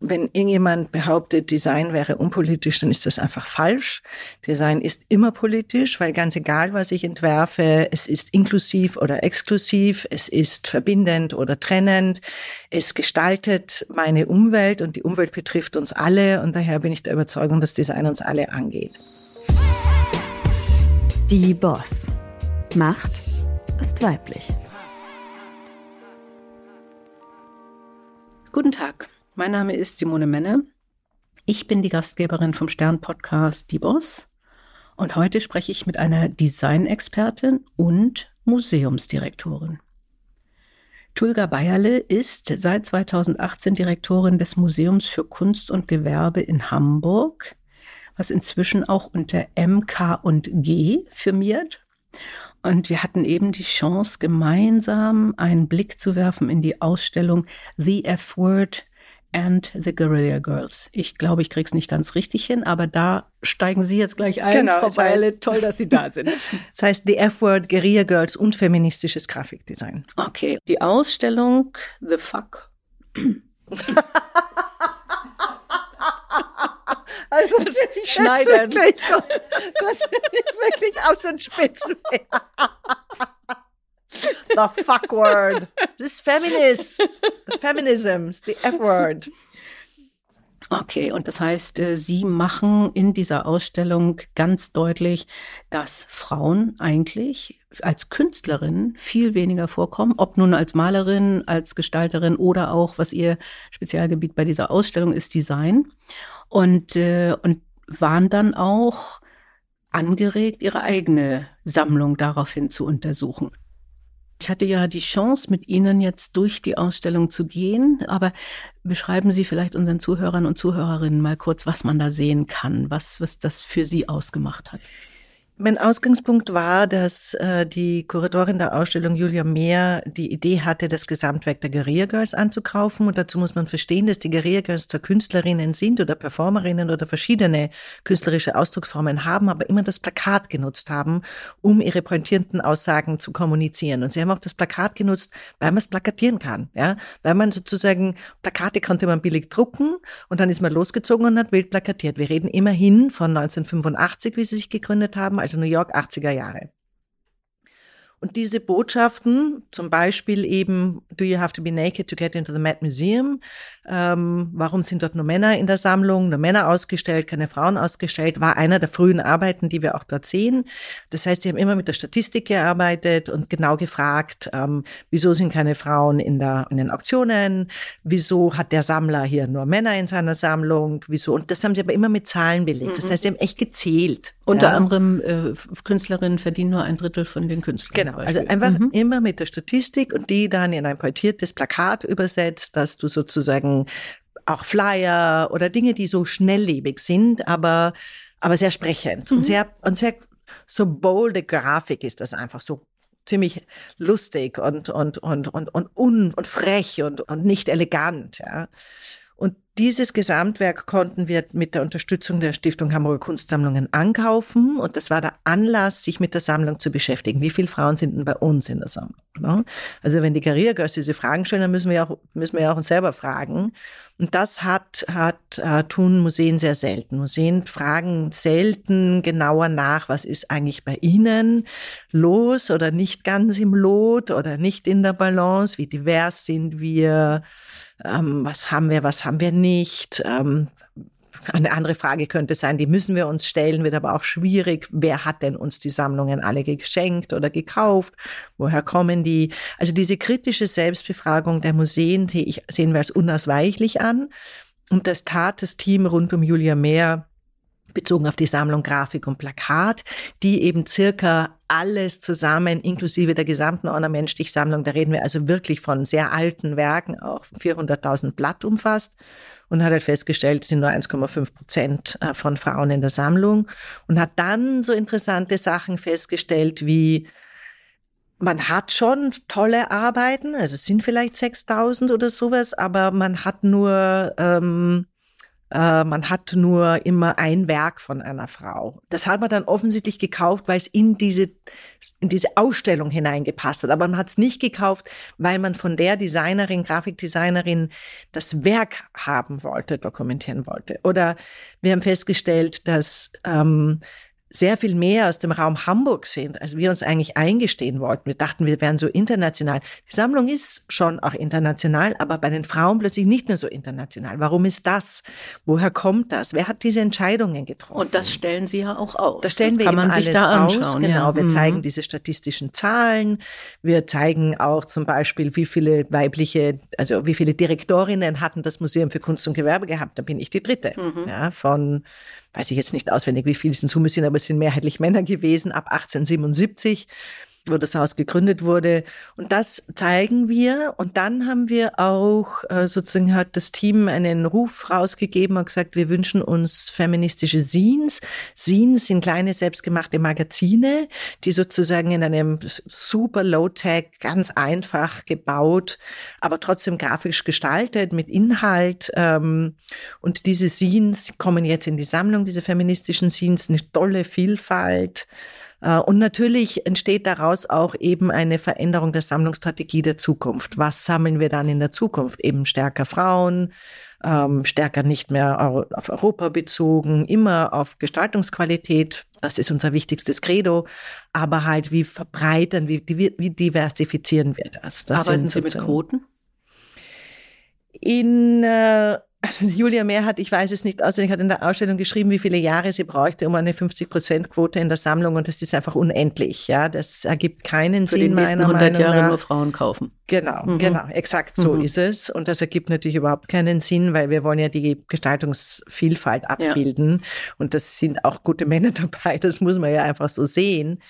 Wenn irgendjemand behauptet, Design wäre unpolitisch, dann ist das einfach falsch. Design ist immer politisch, weil ganz egal, was ich entwerfe, es ist inklusiv oder exklusiv, es ist verbindend oder trennend, es gestaltet meine Umwelt und die Umwelt betrifft uns alle und daher bin ich der Überzeugung, dass Design uns alle angeht. Die Boss. Macht ist weiblich. Guten Tag. Mein Name ist Simone Menne. Ich bin die Gastgeberin vom Stern-Podcast Die Boss. Und heute spreche ich mit einer Designexpertin und Museumsdirektorin. Tulga Bayerle ist seit 2018 Direktorin des Museums für Kunst und Gewerbe in Hamburg, was inzwischen auch unter MK und G firmiert. Und wir hatten eben die Chance, gemeinsam einen Blick zu werfen in die Ausstellung The F-Word and the Guerrilla Girls. Ich glaube, ich kriege es nicht ganz richtig hin, aber da steigen Sie jetzt gleich ein, genau, Frau Beile. Toll, dass Sie da sind. das heißt The F-Word, Guerilla Girls und feministisches Grafikdesign. Okay, die Ausstellung The Fuck. Also das Schneiden. Das, das finde ich wirklich auf so ein Spitzen. The fuck word. This is feminist. The feminism. The F word. Okay, und das heißt, äh, Sie machen in dieser Ausstellung ganz deutlich, dass Frauen eigentlich als Künstlerin viel weniger vorkommen, ob nun als Malerin, als Gestalterin oder auch, was Ihr Spezialgebiet bei dieser Ausstellung ist, Design. Und, äh, und waren dann auch angeregt, ihre eigene Sammlung daraufhin zu untersuchen. Ich hatte ja die Chance, mit Ihnen jetzt durch die Ausstellung zu gehen, aber beschreiben Sie vielleicht unseren Zuhörern und Zuhörerinnen mal kurz, was man da sehen kann, was, was das für Sie ausgemacht hat. Mein Ausgangspunkt war, dass äh, die Kuratorin der Ausstellung Julia Mehr die Idee hatte, das Gesamtwerk der Guerilla Girls anzukaufen. Und dazu muss man verstehen, dass die Guerilla Girls zwar Künstlerinnen sind oder Performerinnen oder verschiedene künstlerische Ausdrucksformen haben, aber immer das Plakat genutzt haben, um ihre pointierenden Aussagen zu kommunizieren. Und sie haben auch das Plakat genutzt, weil man es plakatieren kann. Ja? Weil man sozusagen, Plakate konnte man billig drucken und dann ist man losgezogen und hat wild plakatiert. Wir reden immerhin von 1985, wie sie sich gegründet haben also New York 80er Jahre. Und diese Botschaften, zum Beispiel eben, do you have to be naked to get into the Met Museum? Ähm, warum sind dort nur Männer in der Sammlung, nur Männer ausgestellt, keine Frauen ausgestellt, war einer der frühen Arbeiten, die wir auch dort sehen. Das heißt, sie haben immer mit der Statistik gearbeitet und genau gefragt, ähm, wieso sind keine Frauen in, der, in den Auktionen? Wieso hat der Sammler hier nur Männer in seiner Sammlung? Wieso? Und das haben sie aber immer mit Zahlen belegt. Das mhm. heißt, sie haben echt gezählt. Unter ja. anderem äh, Künstlerinnen verdienen nur ein Drittel von den Künstlern. Genau, also einfach mhm. immer mit der Statistik und die dann in ein pointiertes Plakat übersetzt, dass du sozusagen auch Flyer oder Dinge, die so schnelllebig sind, aber, aber sehr sprechend mhm. und sehr, und sehr, so bolde Grafik ist das einfach so ziemlich lustig und, und, und, und, und, un, und frech und, und nicht elegant, ja. Und dieses Gesamtwerk konnten wir mit der Unterstützung der Stiftung Hamburger Kunstsammlungen ankaufen. Und das war der Anlass, sich mit der Sammlung zu beschäftigen. Wie viele Frauen sind denn bei uns in der Sammlung? Ne? Also wenn die Career Girls diese Fragen stellen, dann müssen wir auch, müssen wir auch uns selber fragen. Und das hat, hat, äh, tun Museen sehr selten. Museen fragen selten genauer nach, was ist eigentlich bei ihnen los oder nicht ganz im Lot oder nicht in der Balance? Wie divers sind wir? Ähm, was haben wir, was haben wir nicht. Ähm, eine andere Frage könnte sein, die müssen wir uns stellen, wird aber auch schwierig. Wer hat denn uns die Sammlungen alle geschenkt oder gekauft? Woher kommen die? Also diese kritische Selbstbefragung der Museen sehen wir als unausweichlich an. Und das tat das Team rund um Julia Mehr bezogen auf die Sammlung Grafik und Plakat, die eben circa alles zusammen, inklusive der gesamten Ornamentstichsammlung, da reden wir also wirklich von sehr alten Werken, auch 400.000 Blatt umfasst und hat halt festgestellt, es sind nur 1,5 Prozent äh, von Frauen in der Sammlung und hat dann so interessante Sachen festgestellt wie man hat schon tolle Arbeiten, also es sind vielleicht 6000 oder sowas, aber man hat nur ähm, Äh, man hat nur immer ein Werk von einer Frau. Das hat man dann offensichtlich gekauft, weil es in diese, in diese Ausstellung hineingepasst hat. Aber man hat es nicht gekauft, weil man von der Designerin, Grafikdesignerin das Werk haben wollte, dokumentieren wollte. Oder wir haben festgestellt, dass ähm, sehr viel mehr aus dem Raum Hamburg sind, als wir uns eigentlich eingestehen wollten. Wir dachten, wir wären so international. Die Sammlung ist schon auch international, aber bei den Frauen plötzlich nicht mehr so international. Warum ist das? Woher kommt das? Wer hat diese Entscheidungen getroffen? Und das stellen Sie ja auch aus. Das stellen das wir kann man sich da anschauen. Aus. Genau, ja. wir mhm. zeigen diese statistischen Zahlen. Wir zeigen auch zum Beispiel, wie viele weibliche, also wie viele Direktorinnen hatten das Museum für Kunst und Gewerbe gehabt. Da bin ich die dritte. Mhm. Ja, von weiß ich jetzt nicht auswendig, wie viele es in Summe sind, aber es sind mehrheitlich Männer gewesen ab 1877 wo das Haus gegründet wurde. Und das zeigen wir. Und dann haben wir auch, äh, sozusagen hat das Team einen Ruf rausgegeben und gesagt, wir wünschen uns feministische Scenes. Scenes sind kleine selbstgemachte Magazine, die sozusagen in einem super Low-Tech, ganz einfach gebaut, aber trotzdem grafisch gestaltet mit Inhalt. Ähm, und diese Scenes kommen jetzt in die Sammlung, diese feministischen Scenes, eine tolle Vielfalt. Äh, und natürlich entsteht daraus auch eben eine Veränderung der Sammlungsstrategie der Zukunft. Was sammeln wir dann in der Zukunft? Eben stärker Frauen, ähm, stärker nicht mehr auf Europa bezogen, immer auf Gestaltungsqualität. Das ist unser wichtigstes Credo. Aber halt, wie verbreitern, wie, wie diversifizieren wir das? das Arbeiten Sie mit Quoten? In äh, also Julia Mehr hat, ich weiß es nicht auswendig, hat in der Ausstellung geschrieben, wie viele Jahre sie bräuchte, um eine 50-Prozent-Quote in der Sammlung und das ist einfach unendlich. Ja, das ergibt keinen Für Sinn. Für die nächsten 100 Jahre nach. nur Frauen kaufen. Genau, mhm. genau, exakt so mhm. ist es und das ergibt natürlich überhaupt keinen Sinn, weil wir wollen ja die Gestaltungsvielfalt abbilden ja. und das sind auch gute Männer dabei, das muss man ja einfach so sehen.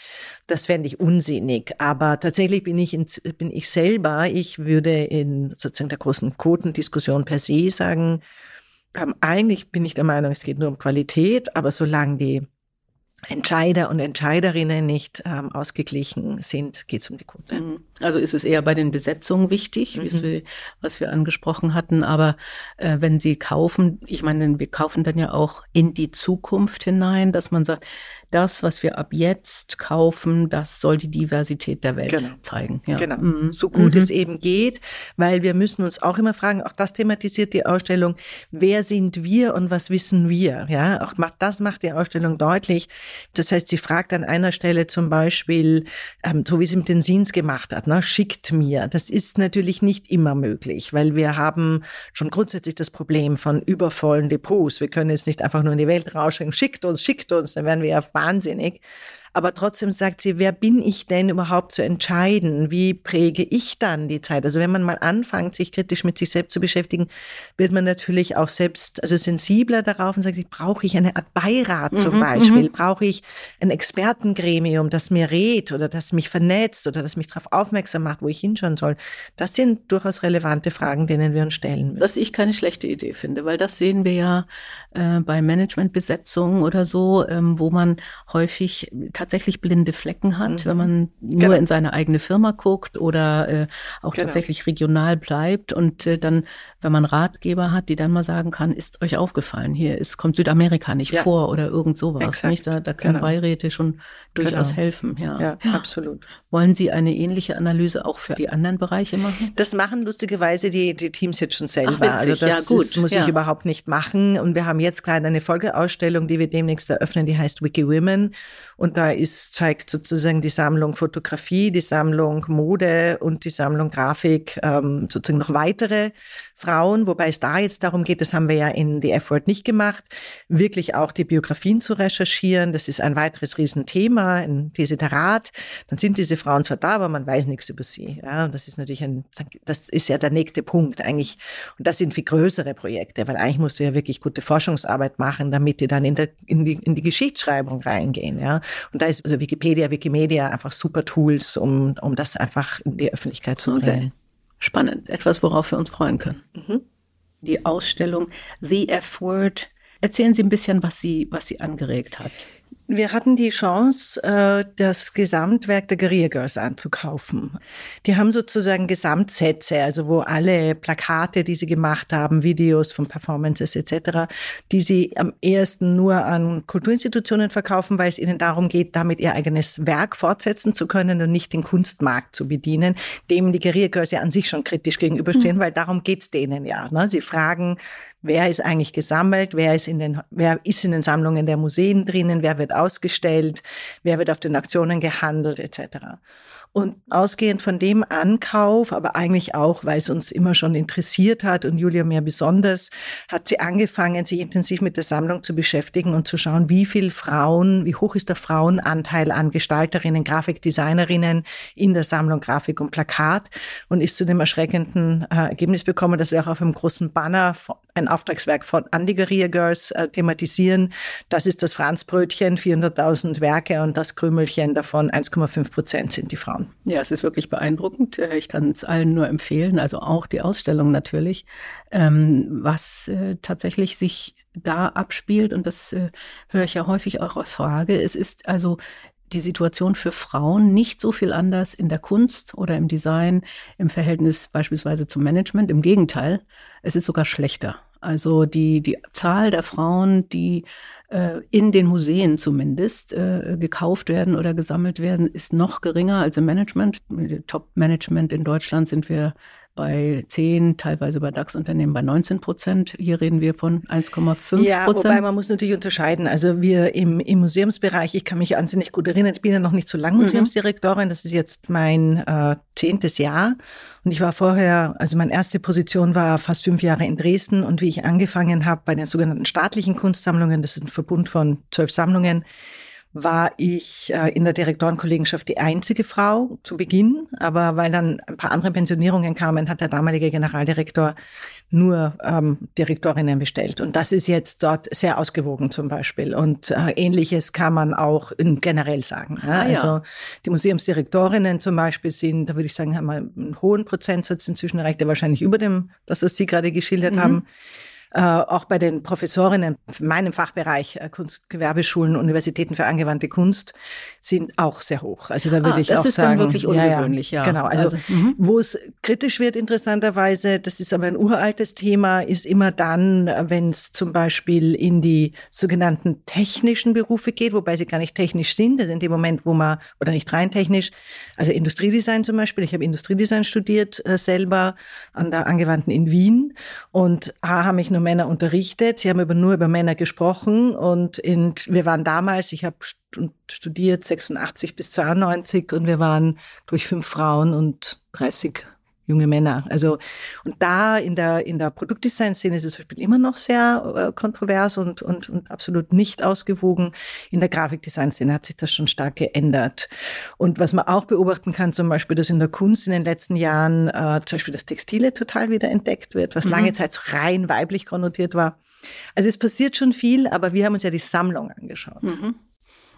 Das fände ich unsinnig, aber tatsächlich bin ich, in, bin ich selber, ich würde in sozusagen der großen Quotendiskussion per se sagen, ähm, eigentlich bin ich der Meinung, es geht nur um Qualität, aber solange die Entscheider und Entscheiderinnen nicht ähm, ausgeglichen sind, geht es um die Quote. Mhm. Also ist es eher bei den Besetzungen wichtig, mhm. wir, was wir angesprochen hatten. Aber äh, wenn Sie kaufen, ich meine, wir kaufen dann ja auch in die Zukunft hinein, dass man sagt, das, was wir ab jetzt kaufen, das soll die Diversität der Welt genau. zeigen. Ja. Genau. Mhm. So gut mhm. es eben geht, weil wir müssen uns auch immer fragen, auch das thematisiert die Ausstellung, wer sind wir und was wissen wir? Ja, auch das macht die Ausstellung deutlich. Das heißt, sie fragt an einer Stelle zum Beispiel, ähm, so wie sie mit den Scenes gemacht hat, ne, schickt mir. Das ist natürlich nicht immer möglich, weil wir haben schon grundsätzlich das Problem von übervollen Depots. Wir können jetzt nicht einfach nur in die Welt rausschicken, schickt uns, schickt uns, dann werden wir ja wahnsinnig. Aber trotzdem sagt sie, wer bin ich denn überhaupt zu entscheiden? Wie präge ich dann die Zeit? Also wenn man mal anfängt, sich kritisch mit sich selbst zu beschäftigen, wird man natürlich auch selbst also sensibler darauf und sagt, ich brauche ich eine Art Beirat zum mhm, Beispiel? Mhm. Brauche ich ein Expertengremium, das mir rät oder das mich vernetzt oder das mich darauf aufmerksam macht, wo ich hinschauen soll? Das sind durchaus relevante Fragen, denen wir uns stellen müssen. Was ich keine schlechte Idee finde, weil das sehen wir ja äh, bei Managementbesetzungen oder so, ähm, wo man häufig tatsächlich blinde Flecken hat, mhm. wenn man nur genau. in seine eigene Firma guckt oder äh, auch genau. tatsächlich regional bleibt und äh, dann, wenn man Ratgeber hat, die dann mal sagen kann, ist euch aufgefallen, hier ist, kommt Südamerika nicht ja. vor oder irgend sowas. Exakt. Nicht? Da, da können genau. Beiräte schon durchaus genau. helfen. Ja. Ja, ja, absolut. Wollen Sie eine ähnliche Analyse auch für die anderen Bereiche machen? Das machen lustigerweise die, die Teams jetzt schon selber. Ach, witzig. Also das ja, gut. Ist, muss ich überhaupt nicht machen. Und wir haben jetzt gerade eine Folgeausstellung, die wir demnächst eröffnen, die heißt Wiki Women. Und da ist, zeigt sozusagen die Sammlung Fotografie, die Sammlung Mode und die Sammlung Grafik ähm, sozusagen noch weitere Frauen, wobei es da jetzt darum geht, das haben wir ja in The F-Word nicht gemacht, wirklich auch die Biografien zu recherchieren. Das ist ein weiteres Riesenthema, ein Desiderat. Dann sind diese Frauen zwar da, aber man weiß nichts über sie. Ja, und das ist natürlich ein, das ist ja der nächste Punkt eigentlich. Und das sind viel größere Projekte, weil eigentlich musst du ja wirklich gute Forschungsarbeit machen, damit die dann in, der, in, die, in die Geschichtsschreibung reingehen. Ja, und da ist also Wikipedia, Wikimedia einfach super Tools, um, um das einfach in die Öffentlichkeit zu bringen. Okay. Spannend, etwas, worauf wir uns freuen können. Mhm. Die Ausstellung The F-Word. Erzählen Sie ein bisschen, was Sie, was Sie angeregt hat. Wir hatten die Chance, äh, das Gesamtwerk der Guerilla Girls anzukaufen. Die haben sozusagen Gesamtsätze, also wo alle Plakate, die sie gemacht haben, Videos von Performances etc., die sie am ehesten nur an Kulturinstitutionen verkaufen, weil es ihnen darum geht, damit ihr eigenes Werk fortsetzen zu können und nicht den Kunstmarkt zu bedienen, dem die Guerilla Girls ja an sich schon kritisch gegenüberstehen, mhm. weil darum geht's denen ja. Ne? Sie fragen, wer ist eigentlich gesammelt, wer ist in den, wer ist in den Sammlungen der Museen drinnen, wer wird ausgestellt, wer wird auf den Auktionen gehandelt, etc. Und ausgehend von dem Ankauf, aber eigentlich auch, weil es uns immer schon interessiert hat und Julia mehr besonders, hat sie angefangen, sich intensiv mit der Sammlung zu beschäftigen und zu schauen, wie viel Frauen, wie hoch ist der Frauenanteil an Gestalterinnen, Grafikdesignerinnen in der Sammlung Grafik und Plakat und ist zu dem erschreckenden äh, Ergebnis bekommen, dass wir auch auf einem großen Banner ein Auftragswerk von Andigeria Girls äh, thematisieren. Das ist das Franzbrötchen, 400.000 Werke und das Krümelchen davon 1,5 Prozent sind die Frauen. Ja, es ist wirklich beeindruckend. Äh, ich kann es allen nur empfehlen, also auch die Ausstellung natürlich, ähm, was äh, tatsächlich sich da abspielt. Und das äh, höre ich ja häufig auch als Frage. Es ist also die Situation für Frauen nicht so viel anders in der Kunst oder im Design im Verhältnis beispielsweise zum Management. Im Gegenteil, es ist sogar schlechter. Also die, die Zahl der Frauen, die äh, in den Museen zumindest äh, gekauft werden oder gesammelt werden, ist noch geringer als im Management. Top-Management in Deutschland sind wir bei 10, teilweise bei DAX-Unternehmen bei 19 Prozent. Hier reden wir von 1,5 Prozent. Ja, wobei man muss natürlich unterscheiden. Also wir im, im Museumsbereich, ich kann mich wahnsinnig gut erinnern, ich bin ja noch nicht so lange mhm. Museumsdirektorin, das ist jetzt mein äh, zehntes Jahr. Und ich war vorher, also meine erste Position war fast fünf Jahre in Dresden. Und wie ich angefangen habe bei den sogenannten staatlichen Kunstsammlungen, das ist ein Verbund von zwölf Sammlungen, war ich äh, in der Direktorenkollegenschaft die einzige Frau zu Beginn, aber weil dann ein paar andere Pensionierungen kamen, hat der damalige Generaldirektor nur ähm, Direktorinnen bestellt. Und das ist jetzt dort sehr ausgewogen zum Beispiel. Und äh, ähnliches kann man auch in, generell sagen. Ja? Ah, ja. Also die Museumsdirektorinnen zum Beispiel sind, da würde ich sagen, haben wir einen hohen Prozentsatz inzwischen erreicht, der wahrscheinlich über dem, das, was Sie gerade geschildert mhm. haben äh, auch bei den Professorinnen in meinem Fachbereich äh, Kunstgewerbeschulen, Universitäten für angewandte Kunst sind auch sehr hoch. Also da würde ah, ich auch sagen, das ist dann wirklich ungewöhnlich, ja. ja. Genau. Also, also mhm. wo es kritisch wird, interessanterweise, das ist aber ein uraltes Thema, ist immer dann, wenn es zum Beispiel in die sogenannten technischen Berufe geht, wobei sie gar nicht technisch sind. Das ist in dem Moment, wo man oder nicht rein technisch, also Industriedesign zum Beispiel. Ich habe Industriedesign studiert äh, selber an der Angewandten in Wien und A, habe mich nur Männer unterrichtet. Sie haben aber nur über Männer gesprochen und in, wir waren damals, ich habe studiert 86 bis 92 und wir waren durch fünf Frauen und 30 junge Männer. Also und da in der in der Produktdesign-Szene ist es zum Beispiel immer noch sehr äh, kontrovers und, und und absolut nicht ausgewogen. In der Grafikdesign-Szene hat sich das schon stark geändert. Und was man auch beobachten kann, zum Beispiel, dass in der Kunst in den letzten Jahren äh, zum Beispiel das Textile total wieder entdeckt wird, was mhm. lange Zeit so rein weiblich konnotiert war. Also es passiert schon viel, aber wir haben uns ja die Sammlung angeschaut. Mhm.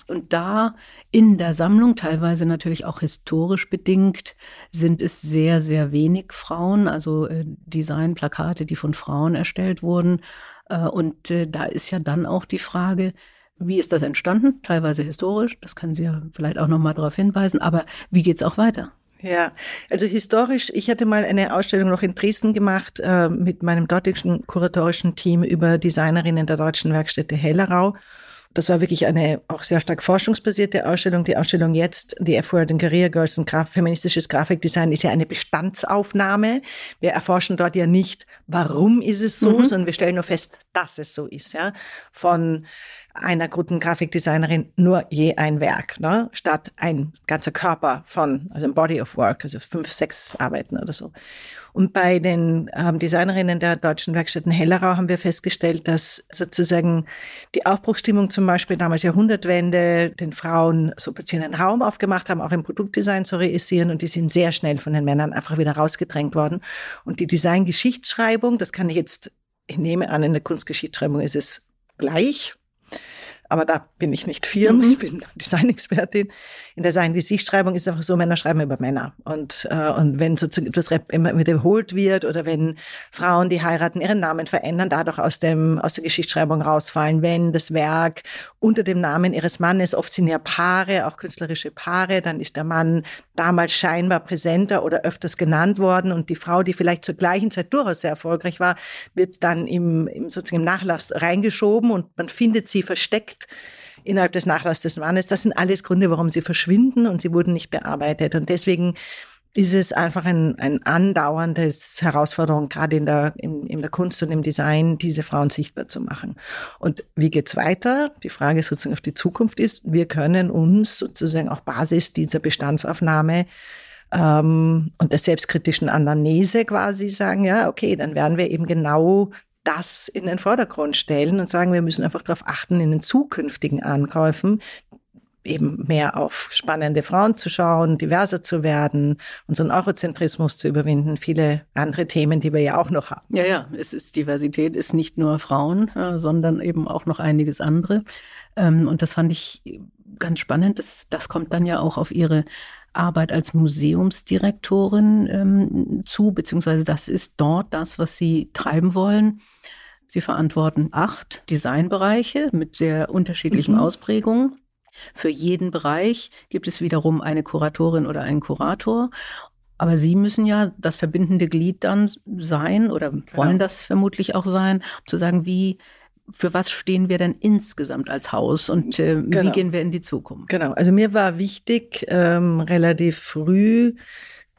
Und da in der Sammlung, teilweise natürlich auch historisch bedingt, sind es sehr, sehr wenig Frauen, also äh, Designplakate, die von Frauen erstellt wurden. Äh, und äh, da ist ja dann auch die Frage, wie ist das entstanden? Teilweise historisch, das können Sie ja vielleicht auch nochmal darauf hinweisen, aber wie geht's auch weiter? Ja, also historisch, ich hatte mal eine Ausstellung noch in Dresden gemacht äh, mit meinem dortigen kuratorischen Team über Designerinnen der deutschen Werkstätte Hellerau. Das war wirklich eine auch sehr stark forschungsbasierte Ausstellung. Die Ausstellung jetzt, die F-Word and Career Girls und Graf feministisches Grafikdesign, ist ja eine Bestandsaufnahme. Wir erforschen dort ja nicht, warum ist es so, mhm. sondern wir stellen nur fest, dass es so ist. Ja, von einer guten Grafikdesignerin nur je ein Werk, ne? statt ein ganzer Körper von, also ein Body of Work, also fünf, sechs Arbeiten oder so. Und bei den ähm, Designerinnen der deutschen Werkstätten Hellerau haben wir festgestellt, dass sozusagen die Aufbruchsstimmung zum Beispiel damals Jahrhundertwende den Frauen so plötzlich einen Raum aufgemacht haben, auch im Produktdesign zu realisieren und die sind sehr schnell von den Männern einfach wieder rausgedrängt worden. Und die Designgeschichtsschreibung, das kann ich jetzt, ich nehme an, in der Kunstgeschichtsschreibung ist es gleich, aber da bin ich nicht Firmen, mhm. ich bin Designexpertin. In der Design-Gesichtschreibung ist es einfach so, Männer schreiben über Männer. Und, äh, und wenn sozusagen etwas immer wiederholt wird oder wenn Frauen, die heiraten, ihren Namen verändern, dadurch aus, dem, aus der Geschichtsschreibung rausfallen, wenn das Werk unter dem Namen ihres Mannes, oft sind ja Paare, auch künstlerische Paare, dann ist der Mann damals scheinbar präsenter oder öfters genannt worden und die Frau, die vielleicht zur gleichen Zeit durchaus sehr erfolgreich war, wird dann im, im sozusagen im Nachlass reingeschoben und man findet sie versteckt innerhalb des Nachlasses des Mannes. Das sind alles Gründe, warum sie verschwinden und sie wurden nicht bearbeitet. Und deswegen ist es einfach ein, ein andauerndes Herausforderung, gerade in der, in, in der Kunst und im Design, diese Frauen sichtbar zu machen. Und wie geht's weiter? Die Frage sozusagen auf die Zukunft ist, wir können uns sozusagen auch Basis dieser Bestandsaufnahme ähm, und der selbstkritischen Anamnese quasi sagen, ja, okay, dann werden wir eben genau das in den Vordergrund stellen und sagen, wir müssen einfach darauf achten, in den zukünftigen Ankäufen eben mehr auf spannende Frauen zu schauen, diverser zu werden, unseren Eurozentrismus zu überwinden, viele andere Themen, die wir ja auch noch haben. Ja, ja, es ist Diversität, ist nicht nur Frauen, äh, sondern eben auch noch einiges andere. Ähm, und das fand ich ganz spannend. Das, das kommt dann ja auch auf Ihre Arbeit als Museumsdirektorin ähm, zu, beziehungsweise das ist dort das, was Sie treiben wollen. Sie verantworten acht Designbereiche mit sehr unterschiedlichen mhm. Ausprägungen. Für jeden Bereich gibt es wiederum eine Kuratorin oder einen Kurator. Aber Sie müssen ja das verbindende Glied dann sein oder wollen genau. das vermutlich auch sein, um zu sagen, wie für was stehen wir denn insgesamt als Haus und äh, genau. wie gehen wir in die Zukunft? Genau, also mir war wichtig, ähm, relativ früh,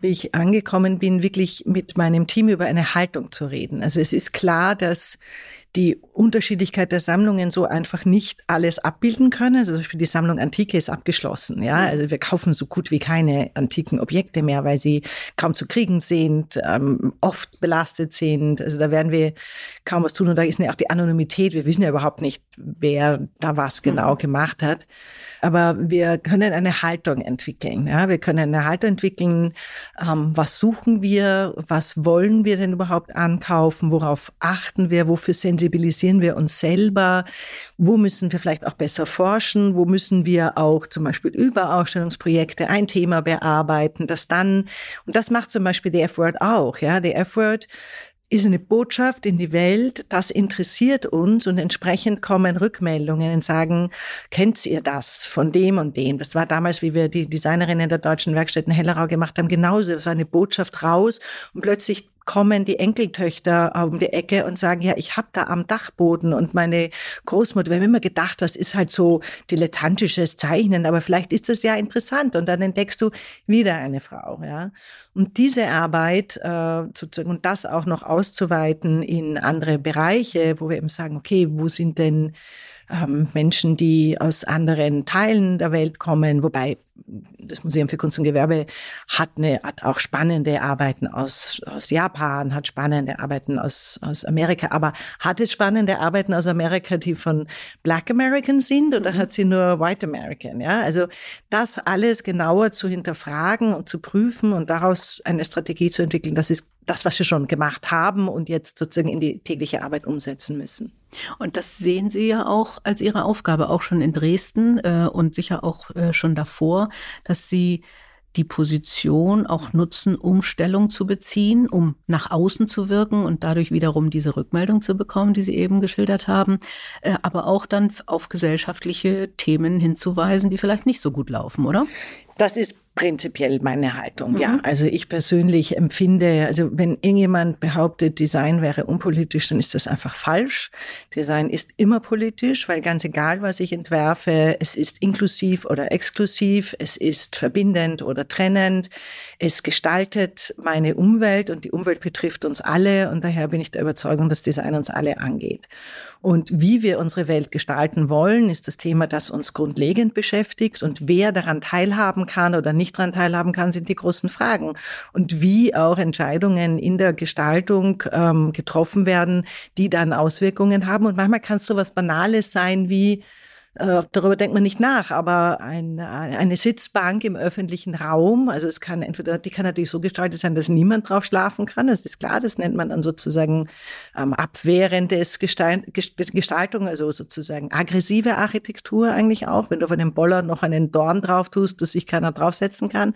wie ich angekommen bin, wirklich mit meinem Team über eine Haltung zu reden. Also es ist klar, dass die Unterschiedlichkeit der Sammlungen so einfach nicht alles abbilden können. Also zum Beispiel die Sammlung Antike ist abgeschlossen. Ja, also wir kaufen so gut wie keine antiken Objekte mehr, weil sie kaum zu kriegen sind, ähm, oft belastet sind. Also da werden wir kaum was tun. Und da ist ja auch die Anonymität. Wir wissen ja überhaupt nicht, wer da was genau mhm. gemacht hat. Aber wir können eine Haltung entwickeln. Ja, wir können eine Haltung entwickeln. Ähm, was suchen wir? Was wollen wir denn überhaupt ankaufen? Worauf achten wir? Wofür sensibilisieren wir uns selber? Wo müssen wir vielleicht auch besser forschen? Wo müssen wir auch zum Beispiel über Ausstellungsprojekte ein Thema bearbeiten, das dann, und das macht zum Beispiel die F-Word auch, ja, die F-Word ist eine Botschaft in die Welt, das interessiert uns und entsprechend kommen Rückmeldungen und sagen, kennt ihr das von dem und dem? Das war damals, wie wir die Designerinnen der deutschen Werkstätten Hellerau gemacht haben, genauso. Es war eine Botschaft raus und plötzlich kommen die Enkeltöchter um die Ecke und sagen, ja, ich habe da am Dachboden. Und meine Großmutter, wir haben immer gedacht, das ist halt so dilettantisches Zeichnen, aber vielleicht ist das ja interessant. Und dann entdeckst du wieder eine Frau, ja. Und diese Arbeit äh, sozusagen und das auch noch auszuweiten in andere Bereiche, wo wir eben sagen, okay, wo sind denn ähm, Menschen, die aus anderen Teilen der Welt kommen, wobei das Museum für Kunst und Gewerbe hat, eine, hat auch spannende Arbeiten aus, aus Japan, hat spannende Arbeiten aus, aus Amerika, aber hat es spannende Arbeiten aus Amerika, die von Black American sind oder hat sie nur White American? Ja, also das alles genauer zu hinterfragen und zu prüfen und daraus eine Strategie zu entwickeln, das ist das, was wir schon gemacht haben und jetzt sozusagen in die tägliche Arbeit umsetzen müssen. Und das sehen Sie ja auch als Ihre Aufgabe, auch schon in Dresden äh, und sicher auch äh, schon davor, dass Sie die Position auch nutzen, um Stellung zu beziehen, um nach außen zu wirken und dadurch wiederum diese Rückmeldung zu bekommen, die Sie eben geschildert haben, äh, aber auch dann auf gesellschaftliche Themen hinzuweisen, die vielleicht nicht so gut laufen, oder? Das ist prinzipiell meine Haltung, mhm. ja. Also ich persönlich empfinde, also wenn irgendjemand behauptet, Design wäre unpolitisch, dann ist das einfach falsch. Design ist immer politisch, weil ganz egal, was ich entwerfe, es ist inklusiv oder exklusiv, es ist verbindend oder trennend, es gestaltet meine Umwelt und die Umwelt betrifft uns alle und daher bin ich der Überzeugung, dass Design uns alle angeht. Und wie wir unsere Welt gestalten wollen, ist das Thema, das uns grundlegend beschäftigt. Und wer daran teilhaben kann oder nicht daran teilhaben kann, sind die großen Fragen. Und wie auch Entscheidungen in der Gestaltung ähm, getroffen werden, die dann Auswirkungen haben. Und manchmal kann es so was Banales sein wie, Äh, darüber denkt man nicht nach, aber ein, eine Sitzbank im öffentlichen Raum, also es kann entweder, die kann natürlich so gestaltet sein, dass niemand drauf schlafen kann. Das ist klar, das nennt man dann sozusagen ähm, abwehrendes Gestalt, Gestaltung, also sozusagen aggressive Architektur eigentlich auch, wenn du auf einem Boller noch einen Dorn drauf tust, dass sich keiner draufsetzen kann.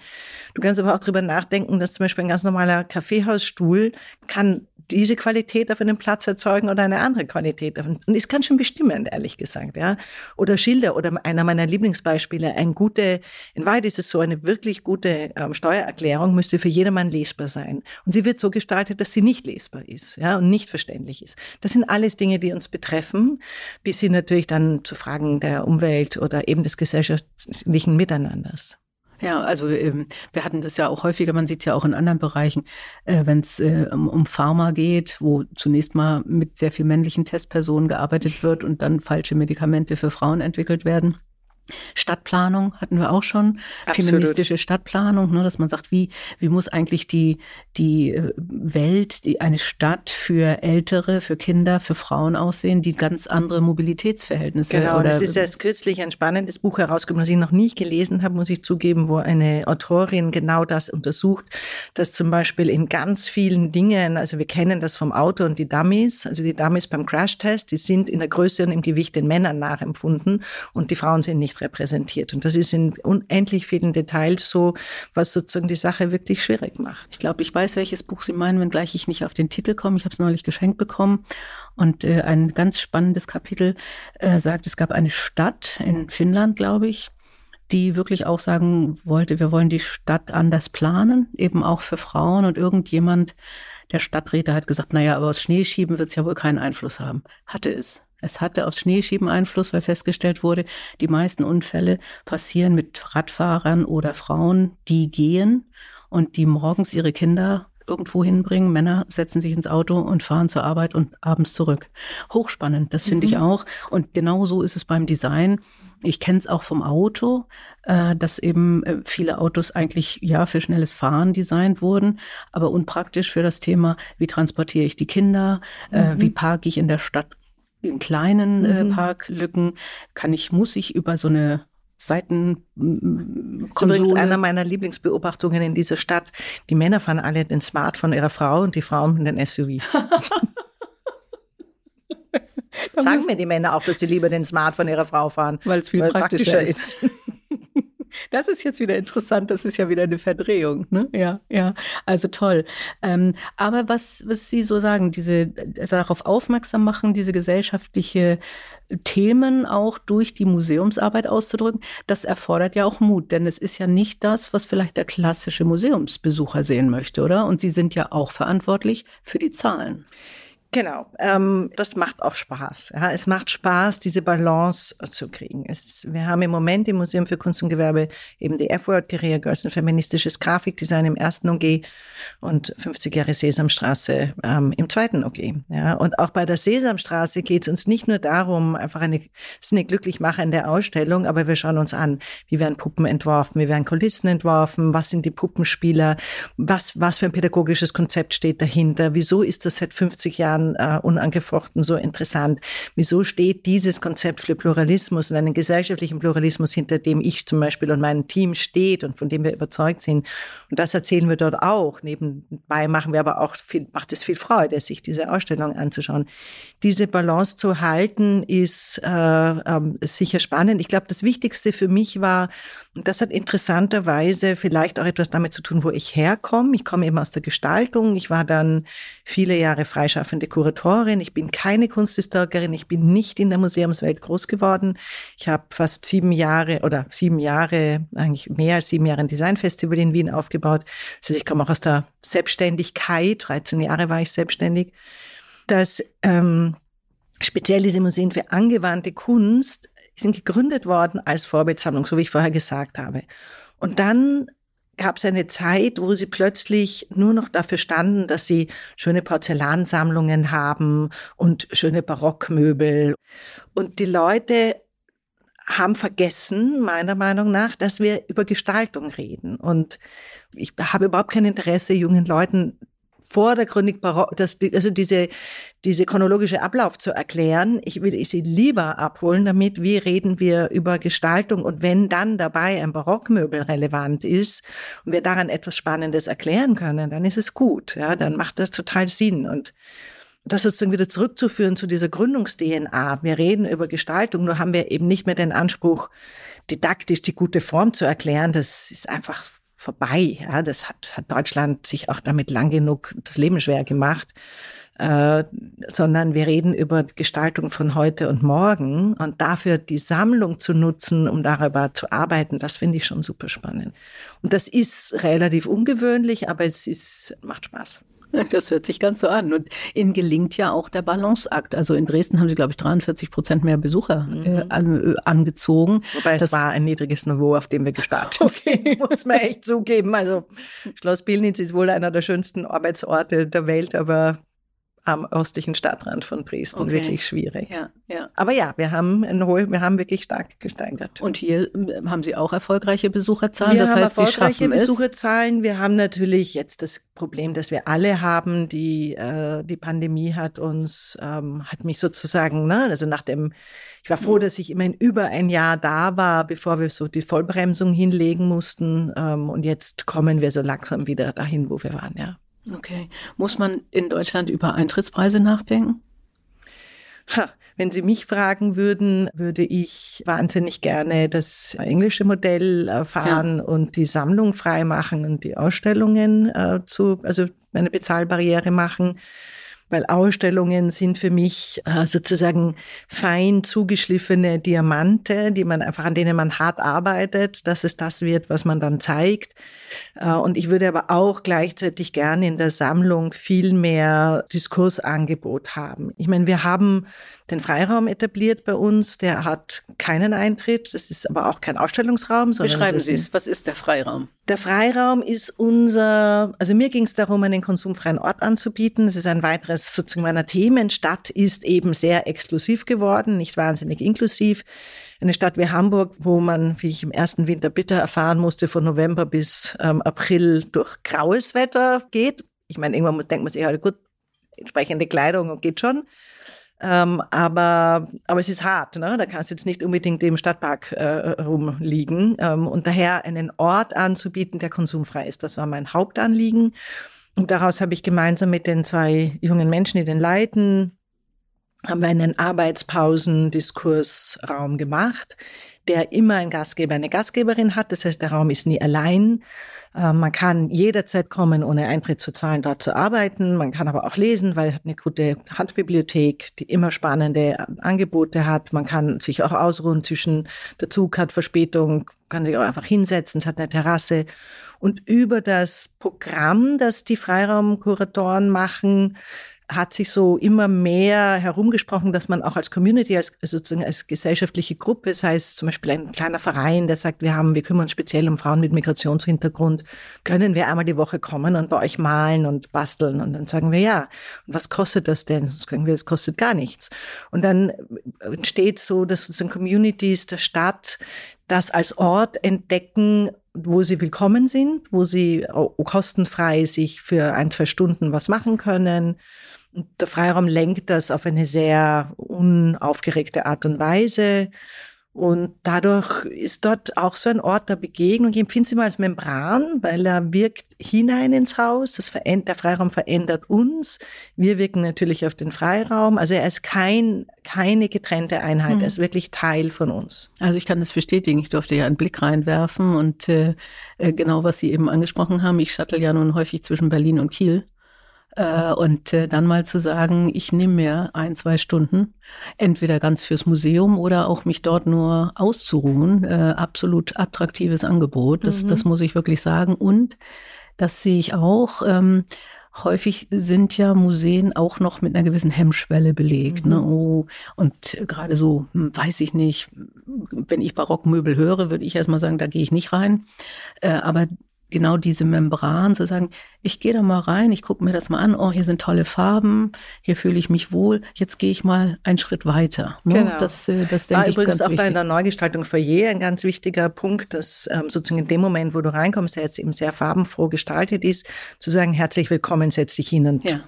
Du kannst aber auch darüber nachdenken, dass zum Beispiel ein ganz normaler Kaffeehausstuhl kann diese Qualität auf einem Platz erzeugen oder eine andere Qualität. Und ist ganz schön bestimmend, ehrlich gesagt, ja. Oder Schilder oder einer meiner Lieblingsbeispiele, ein gute, in Wahrheit ist es so, eine wirklich gute ähm, Steuererklärung müsste für jedermann lesbar sein. Und sie wird so gestaltet, dass sie nicht lesbar ist, ja, und nicht verständlich ist. Das sind alles Dinge, die uns betreffen, bis sie natürlich dann zu Fragen der Umwelt oder eben des gesellschaftlichen Miteinanders. Ja, also ähm, wir hatten das ja auch häufiger, man sieht ja auch in anderen Bereichen, äh, wenn es äh, um, um Pharma geht, wo zunächst mal mit sehr viel männlichen Testpersonen gearbeitet wird und dann falsche Medikamente für Frauen entwickelt werden. Stadtplanung hatten wir auch schon, Absolut. feministische Stadtplanung, ne, dass man sagt, wie, wie muss eigentlich die, die äh, Welt, die, eine Stadt für Ältere, für Kinder, für Frauen aussehen, die ganz andere Mobilitätsverhältnisse Genau, oder, es ist erst kürzlich ein spannendes Buch herausgekommen, das ich noch nicht gelesen habe, muss ich zugeben, wo eine Autorin genau das untersucht, dass zum Beispiel in ganz vielen Dingen, also wir kennen das vom Auto und die Dummies, also die Dummies beim Crashtest, die sind in der Größe und im Gewicht den Männern nachempfunden und die Frauen sind nicht nicht repräsentiert. Und das ist in unendlich vielen Details so, was sozusagen die Sache wirklich schwierig macht. Ich glaube, ich weiß, welches Buch Sie meinen, wenngleich ich nicht auf den Titel komme. Ich habe es neulich geschenkt bekommen. Und äh, ein ganz spannendes Kapitel äh, sagt, es gab eine Stadt in Finnland, glaube ich, die wirklich auch sagen wollte, wir wollen die Stadt anders planen, eben auch für Frauen. Und irgendjemand, der Stadträte, hat gesagt, naja, aber aus Schneeschieben wird es ja wohl keinen Einfluss haben. Hatte es. Es hatte aufs Schneeschieben Einfluss, weil festgestellt wurde, die meisten Unfälle passieren mit Radfahrern oder Frauen, die gehen und die morgens ihre Kinder irgendwo hinbringen. Männer setzen sich ins Auto und fahren zur Arbeit und abends zurück. Hochspannend, das finde mhm. ich auch. Und genau so ist es beim Design. Ich kenne es auch vom Auto, äh, dass eben äh, viele Autos eigentlich ja für schnelles Fahren designt wurden, aber unpraktisch für das Thema, wie transportiere ich die Kinder, äh, mhm. wie parke ich in der Stadt in kleinen äh, mhm. äh, Parklücken kann ich, muss ich über so eine Seiten Konsole. Übrigens einer meiner Lieblingsbeobachtungen in dieser Stadt. Die Männer fahren alle den Smart von ihrer Frau und die Frauen den SUV. Sagen mir die Männer auch, dass sie lieber den Smart von ihrer Frau fahren, weil es viel weil praktischer, praktischer ist. ist. Das ist jetzt wieder interessant, das ist ja wieder eine Verdrehung, ne? Ja, ja, also toll. Ähm, aber was, was Sie so sagen, diese also darauf aufmerksam machen, diese gesellschaftliche Themen auch durch die Museumsarbeit auszudrücken, das erfordert ja auch Mut, denn es ist ja nicht das, was vielleicht der klassische Museumsbesucher sehen möchte, oder? Und Sie sind ja auch verantwortlich für die Zahlen. Genau, ähm, das macht auch Spaß. Ja, es macht Spaß, diese Balance zu kriegen. Es, wir haben im Moment im Museum für Kunst und Gewerbe eben die F-Word Career Girls, ein feministisches Grafikdesign im ersten OG und 50 Jahre Sesamstraße ähm, im zweiten OG. Ja, und auch bei der Sesamstraße geht es uns nicht nur darum, einfach eine, es ist eine glücklich machende Ausstellung, aber wir schauen uns an, wie werden Puppen entworfen, wie werden Kulissen entworfen, was sind die Puppenspieler, was, was für ein pädagogisches Konzept steht dahinter, wieso ist das seit 50 Jahren Jahren äh, unangefochten so interessant. Wieso steht dieses Konzept für Pluralismus und einen gesellschaftlichen Pluralismus, hinter dem ich zum Beispiel und mein Team steht und von dem wir überzeugt sind? Und das erzählen wir dort auch. Nebenbei machen wir aber auch viel, macht es viel Freude, sich diese Ausstellung anzuschauen. Diese Balance zu halten ist äh, äh, sicher spannend. Ich glaube, das Wichtigste für mich war, und das hat interessanterweise vielleicht auch etwas damit zu tun, wo ich herkomme. Ich komme eben aus der Gestaltung. Ich war dann viele Jahre freischaffende Kuratorin. Ich bin keine Kunsthistorikerin. Ich bin nicht in der Museumswelt groß geworden. Ich habe fast sieben Jahre oder sieben Jahre, eigentlich mehr als sieben Jahre ein Designfestival in Wien aufgebaut. Also ich komme auch aus der Selbstständigkeit. 13 Jahre war ich selbstständig. Das ähm, speziell diese Museen für angewandte Kunst sind gegründet worden als Vorbildsammlung, so wie ich vorher gesagt habe. Und dann gab es eine Zeit, wo sie plötzlich nur noch dafür standen, dass sie schöne Porzellansammlungen haben und schöne Barockmöbel. Und die Leute haben vergessen, meiner Meinung nach, dass wir über Gestaltung reden. Und ich habe überhaupt kein Interesse, jungen Leuten vordergründig barock, das, also diese, diese chronologische Ablauf zu erklären. Ich will sie lieber abholen, damit wie reden wir über Gestaltung und wenn dann dabei ein Barockmöbel relevant ist und wir daran etwas Spannendes erklären können, dann ist es gut. Ja, dann macht das total Sinn und das sozusagen wieder zurückzuführen zu dieser Gründungs-DNA. Wir reden über Gestaltung, nur haben wir eben nicht mehr den Anspruch, didaktisch die gute Form zu erklären. Das ist einfach vorbei. Ja, das hat, hat Deutschland sich auch damit lang genug das Leben schwer gemacht. Äh, sondern wir reden über Gestaltung von heute und morgen und dafür die Sammlung zu nutzen, um darüber zu arbeiten, das finde ich schon super spannend. Und das ist relativ ungewöhnlich, aber es ist, macht Spaß. Das hört sich ganz so an. Und Ihnen gelingt ja auch der Balanceakt. Also in Dresden haben Sie, glaube ich, 43 Prozent mehr Besucher mhm. äh, an, äh, angezogen. Wobei das es war ein niedriges Niveau, auf dem wir gestartet okay. sind, muss man echt zugeben. Also Schloss Pilnitz ist wohl einer der schönsten Arbeitsorte der Welt, aber am östlichen Stadtrand von Dresden. Okay. Wirklich schwierig. Ja, ja. Aber ja, wir haben, ein hohe, wir haben wirklich stark gesteigert. Und hier äh, haben Sie auch erfolgreiche Besucherzahlen? Wir das haben heißt, erfolgreiche Besucherzahlen. Es? Wir haben natürlich jetzt das Problem, das wir alle haben. Die, äh, die Pandemie hat uns, ähm, hat mich sozusagen, ne, also nach dem, ich war froh, dass ich immerhin über ein Jahr da war, bevor wir so die Vollbremsung hinlegen mussten. Ähm, und jetzt kommen wir so langsam wieder dahin, wo wir waren, ja. Okay. Muss man in Deutschland über Eintrittspreise nachdenken? Ha, wenn Sie mich fragen würden, würde ich wahnsinnig gerne das englische Modell fahren ja. und die Sammlung freimachen und die Ausstellungen äh, zu, also eine Bezahlbarriere machen weil Ausstellungen sind für mich äh, sozusagen fein zugeschliffene Diamante, die man einfach, an denen man hart arbeitet, dass es das wird, was man dann zeigt. Äh, und ich würde aber auch gleichzeitig gerne in der Sammlung viel mehr Diskursangebot haben. Ich meine, wir haben den Freiraum etabliert bei uns, der hat keinen Eintritt, das ist aber auch kein Ausstellungsraum. Beschreiben Sie es, was ist der Freiraum? Der Freiraum ist unser, also mir ging es darum, einen konsumfreien Ort anzubieten. Das ist ein weiteres sozusagen meiner Themen. Stadt ist eben sehr exklusiv geworden, nicht wahnsinnig inklusiv. Eine Stadt wie Hamburg, wo man, wie ich im ersten Winter bitter erfahren musste, von November bis ähm, April durch graues Wetter geht. Ich meine, irgendwann denkt man sich halt, gut, entsprechende Kleidung geht schon. Ähm, aber, aber es ist hart, ne? da kannst du jetzt nicht unbedingt im Stadtpark äh, rumliegen. Ähm, und daher einen Ort anzubieten, der konsumfrei ist, das war mein Hauptanliegen. Und daraus habe ich gemeinsam mit den zwei jungen Menschen, die den leiten, haben wir einen Arbeitspausen-Diskursraum gemacht, der immer ein Gastgeber, eine Gastgeberin hat. Das heißt, der Raum ist nie allein. Äh, man kann jederzeit kommen, ohne Eintritt zu zahlen, dort zu arbeiten. Man kann aber auch lesen, weil es eine gute Handbibliothek, die immer spannende Angebote hat. Man kann sich auch ausruhen zwischen, der Zug hat Verspätung, kann sich auch einfach hinsetzen, es hat eine Terrasse. Und über das Programm, das die Freiraumkuratoren machen, hat sich so immer mehr herumgesprochen, dass man auch als Community, als sozusagen als gesellschaftliche Gruppe, sei es zum Beispiel ein kleiner Verein, der sagt, wir haben, wir kümmern uns speziell um Frauen mit Migrationshintergrund, können wir einmal die Woche kommen und bei euch malen und basteln? Und dann sagen wir ja. Und was kostet das denn? Das sagen wir, es kostet gar nichts. Und dann entsteht so, dass sozusagen Communities der Stadt das als Ort entdecken, wo sie willkommen sind, wo sie kostenfrei sich für ein, zwei Stunden was machen können. Und der Freiraum lenkt das auf eine sehr unaufgeregte Art und Weise. Und dadurch ist dort auch so ein Ort der Begegnung. Ich empfinde es immer als Membran, weil er wirkt hinein ins Haus. Das der Freiraum verändert uns. Wir wirken natürlich auf den Freiraum. Also er ist kein, keine getrennte Einheit. Mhm. Er ist wirklich Teil von uns. Also ich kann das bestätigen. Ich durfte ja einen Blick reinwerfen und äh, äh genau, was Sie eben angesprochen haben. Ich shuttle ja nun häufig zwischen Berlin und Kiel. Äh, und äh, dann mal zu sagen, ich nehme mir ein, zwei Stunden, entweder ganz fürs Museum oder auch mich dort nur auszuruhen. Äh, absolut attraktives Angebot, das, mhm. das muss ich wirklich sagen. Und das sehe ich auch. Ähm, häufig sind ja Museen auch noch mit einer gewissen Hemmschwelle belegt. Ne? Mhm. Ne? Oh, und gerade so, hm, weiß ich nicht, wenn ich Barockmöbel höre, würde ich erstmal sagen, da gehe ich nicht rein. Äh, aber genau diese Membran zu sagen, ich gehe da mal rein, ich gucke mir das mal an, oh, hier sind tolle Farben, hier fühle ich mich wohl, jetzt gehe ich mal einen Schritt weiter. Ne? Genau. Das, äh, das denke War ich übrigens auch wichtig. bei der Neugestaltung Foyer ein ganz wichtiger Punkt, dass ähm, sozusagen in dem Moment, wo du reinkommst, der jetzt eben sehr farbenfroh gestaltet ist, zu sagen, herzlich willkommen, setz dich hin und ja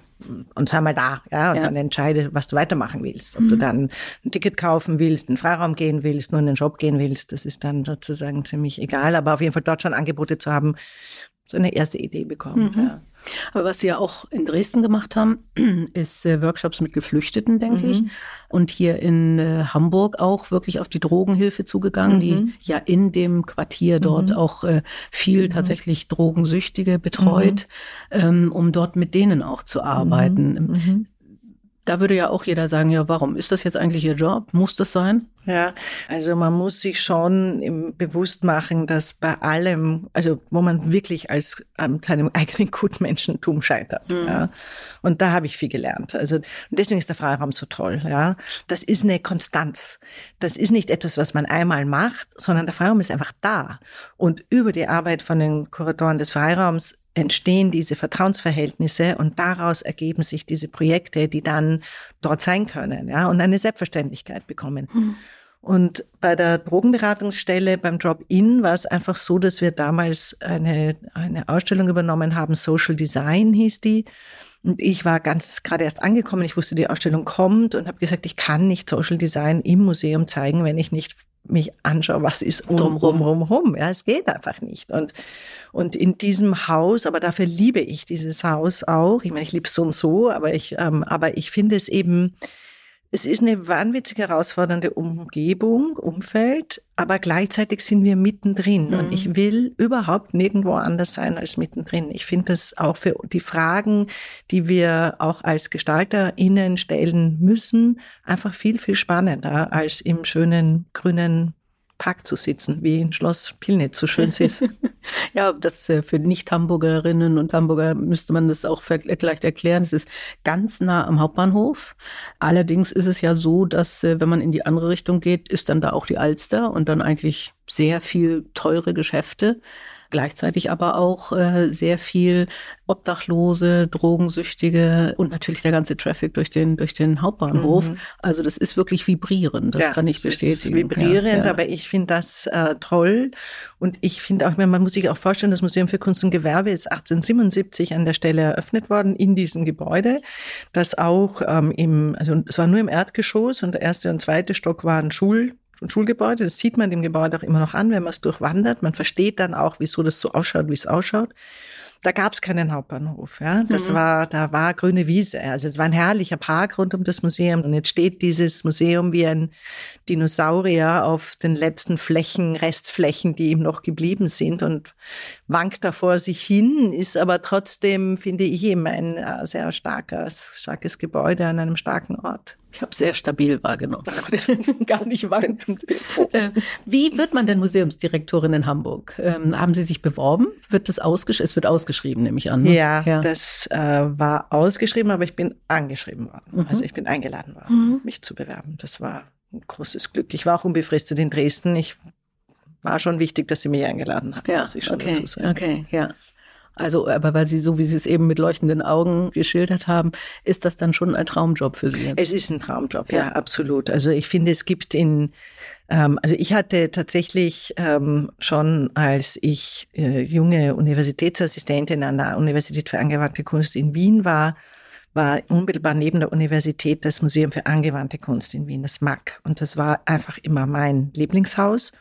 und sei mal da, ja, und ja. dann entscheide, was du weitermachen willst. Ob mhm. du dann ein Ticket kaufen willst, einen Freiraum gehen willst, nur in den Shop gehen willst, das ist dann sozusagen ziemlich egal. Aber auf jeden Fall dort schon Angebote zu haben, so eine erste Idee bekommen. Mhm. Ja. Aber was Sie ja auch in Dresden gemacht haben, ist äh, Workshops mit Geflüchteten, denke mhm. ich. Und hier in äh, Hamburg auch wirklich auf die Drogenhilfe zugegangen, mhm. die ja in dem Quartier dort mhm. auch äh, viel mhm. tatsächlich Drogensüchtige betreut, mhm. ähm, um dort mit denen auch zu arbeiten. Mhm. Da würde ja auch jeder sagen, ja, warum ist das jetzt eigentlich Ihr Job? Muss das sein? Ja, also man muss sich schon bewusst machen, dass bei allem, also wo man wirklich als an seinem eigenen Gutmenschentum scheitert. Mhm. Ja. Und da habe ich viel gelernt. Also und deswegen ist der Freiraum so toll. Ja, das ist eine Konstanz. Das ist nicht etwas, was man einmal macht, sondern der Freiraum ist einfach da. Und über die Arbeit von den Kuratoren des Freiraums entstehen diese Vertrauensverhältnisse und daraus ergeben sich diese Projekte, die dann dort sein können, ja, und eine Selbstverständlichkeit bekommen. Mhm. Und bei der Drogenberatungsstelle beim Drop-In war es einfach so, dass wir damals eine, eine Ausstellung übernommen haben, Social Design hieß die. Und ich war ganz gerade erst angekommen, ich wusste, die Ausstellung kommt und habe gesagt, ich kann nicht Social Design im Museum zeigen, wenn ich nicht mich anschaue, was ist um, rum, rum, rum. Ja, es geht einfach nicht. Und, und in diesem Haus, aber dafür liebe ich dieses Haus auch. Ich meine, ich liebe es so und so, aber ich, ähm, aber ich finde es eben, es ist eine wahnwitzig herausfordernde Umgebung, Umfeld, aber gleichzeitig sind wir mittendrin. Mhm. Und ich will überhaupt nirgendwo anders sein als mittendrin. Ich finde das auch für die Fragen, die wir auch als GestalterInnen stellen müssen, einfach viel, viel spannender als im schönen grünen Park zu sitzen, wie in Schloss Pilnitz so schön ist. ja, das äh, für Nicht-Hamburgerinnen und Hamburger müsste man das auch vielleicht erklären. Es ist ganz nah am Hauptbahnhof. Allerdings ist es ja so, dass äh, wenn man in die andere Richtung geht, ist dann da auch die Alster und dann eigentlich sehr viel teure Geschäfte gleichzeitig aber auch äh, sehr viel Obdachlose, Drogensüchtige und natürlich der ganze Traffic durch den, durch den Hauptbahnhof. Mhm. Also das ist wirklich vibrierend, das ja, kann ich bestätigen. vibrierend, ja, aber ich finde das äh, toll und ich finde auch, man muss sich auch vorstellen, das Museum für Kunst und Gewerbe ist 1877 an der Stelle eröffnet worden in diesem Gebäude, das auch ähm, im, also es war nur im Erdgeschoss und der erste und zweite Stock waren Schul Schulgebäude. Das sieht man dem Gebäude auch immer noch an, wenn man es durchwandert. Man versteht dann auch, wieso das so ausschaut, wie es ausschaut. Da gab es keinen Hauptbahnhof. Ja, das mhm. war, da war grüne Wiese. Also es war ein herrlicher Park rund um das Museum. Und jetzt steht dieses Museum wie ein Dinosaurier auf den letzten Flächen, Restflächen, die ihm noch geblieben sind und wankt da vor sich hin, ist aber trotzdem, finde ich, eben ein äh, sehr starker, starkes Gebäude an einem starken Ort. Ich habe sehr stabil wahrgenommen. Gar nicht wankend. Äh, wie wird man denn Museumsdirektorin in Hamburg? Ähm, haben Sie sich beworben? Wird das ausgeschrieben? Es wird ausgeschrieben, nehme ich an. Ne? Ja, ja, das äh, war ausgeschrieben, aber ich bin angeschrieben worden. Mhm. Also ich bin eingeladen worden, mhm. mich zu bewerben. Das war ein großes Glück. Ich war auch unbefristet in Dresden. Ich war schon wichtig, dass Sie mich eingeladen haben, ja, muss ich schon okay, dazu sagen. Okay, ja. Also, aber weil Sie, so wie Sie es eben mit leuchtenden Augen geschildert haben, ist das dann schon ein Traumjob für Sie jetzt? Es ist ein Traumjob, ja, ja absolut. Also ich finde, es gibt in, ähm, also ich hatte tatsächlich ähm, schon, als ich äh, junge Universitätsassistentin an der Universität für angewandte Kunst in Wien war, war unmittelbar neben der Universität das Museum für angewandte Kunst in Wien, das MAC. Und das war einfach immer mein Lieblingshaus.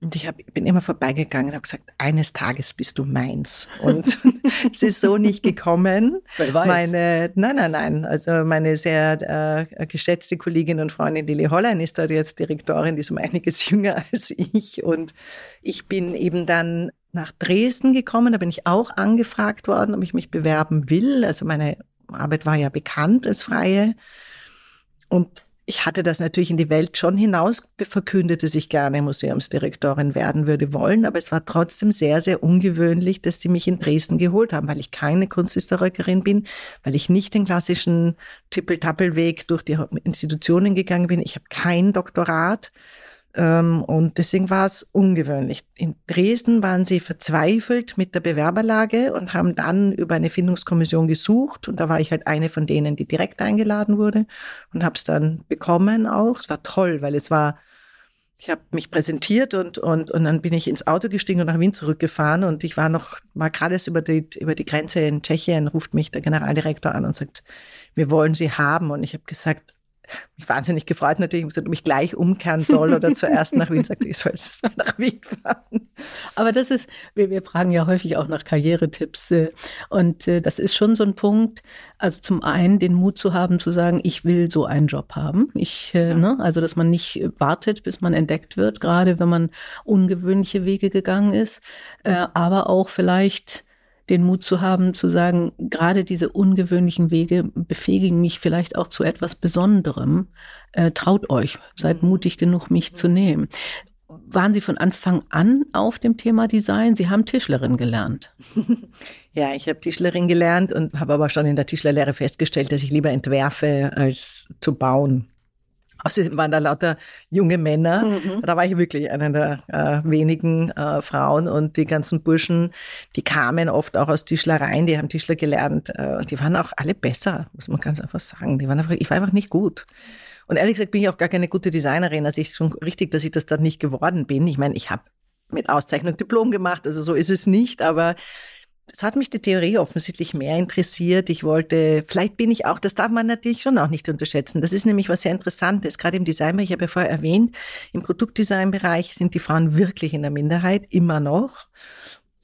Und ich hab, bin immer vorbeigegangen und habe gesagt, eines Tages bist du meins. Und es ist so nicht gekommen. Wer weiß. Meine, nein, nein, nein. Also meine sehr äh, geschätzte Kollegin und Freundin Lili Hollein ist dort jetzt Direktorin, die ist um einiges jünger als ich. Und ich bin eben dann nach Dresden gekommen. Da bin ich auch angefragt worden, ob ich mich bewerben will. Also meine Arbeit war ja bekannt als Freie. Und ich hatte das natürlich in die Welt schon hinaus verkündet, dass ich gerne Museumsdirektorin werden würde wollen, aber es war trotzdem sehr, sehr ungewöhnlich, dass sie mich in Dresden geholt haben, weil ich keine Kunsthistorikerin bin, weil ich nicht den klassischen Tippel-Tappel-Weg durch die Institutionen gegangen bin. Ich habe kein Doktorat und deswegen war es ungewöhnlich. In Dresden waren sie verzweifelt mit der Bewerberlage und haben dann über eine Findungskommission gesucht. Und da war ich halt eine von denen, die direkt eingeladen wurde und habe es dann bekommen auch. Es war toll, weil es war ich habe mich präsentiert und, und, und dann bin ich ins Auto gestiegen und nach Wien zurückgefahren und ich war noch, war gerade über die, über die Grenze in Tschechien, ruft mich der Generaldirektor an und sagt, wir wollen Sie haben. Und ich habe gesagt, mich wahnsinnig gefreut natürlich, ob ich gleich umkehren soll oder zuerst nach Wien. Sagte, ich soll jetzt mal nach Wien fahren. Aber das ist, wir, wir fragen ja häufig auch nach Karrieretipps äh, und äh, das ist schon so ein Punkt. Also zum einen den Mut zu haben, zu sagen, ich will so einen Job haben. Ich, äh, ja. ne, also dass man nicht wartet, bis man entdeckt wird, gerade wenn man ungewöhnliche Wege gegangen ist, aber auch vielleicht den Mut zu haben, zu sagen, gerade diese ungewöhnlichen Wege befähigen mich vielleicht auch zu etwas Besonderem. Äh, traut euch, seid mhm. mutig genug, mich zu nehmen. Waren Sie von Anfang an auf dem Thema Design? Sie haben Tischlerin gelernt. Ja, ich habe Tischlerin gelernt und habe aber schon in der Tischlerlehre festgestellt, dass ich lieber entwerfe als zu bauen. Außerdem waren da lauter junge Männer. Mhm. Da war ich wirklich eine der äh, wenigen äh, Frauen und die ganzen Burschen, die kamen oft auch aus Tischlereien, die haben Tischler gelernt. Äh, die waren auch alle besser, muss man ganz einfach sagen. Die waren einfach, ich war einfach nicht gut. Und ehrlich gesagt bin ich auch gar keine gute Designerin. Also ich schon richtig, dass ich das dann nicht geworden bin. Ich meine, ich habe mit Auszeichnung Diplom gemacht, also so ist es nicht, aber es hat mich die Theorie offensichtlich mehr interessiert. Ich wollte, vielleicht bin ich auch, das darf man natürlich schon auch nicht unterschätzen. Das ist nämlich was sehr Interessantes, gerade im Design, ich habe ja vorher erwähnt, im Produktdesign-Bereich sind die Frauen wirklich in der Minderheit, immer noch.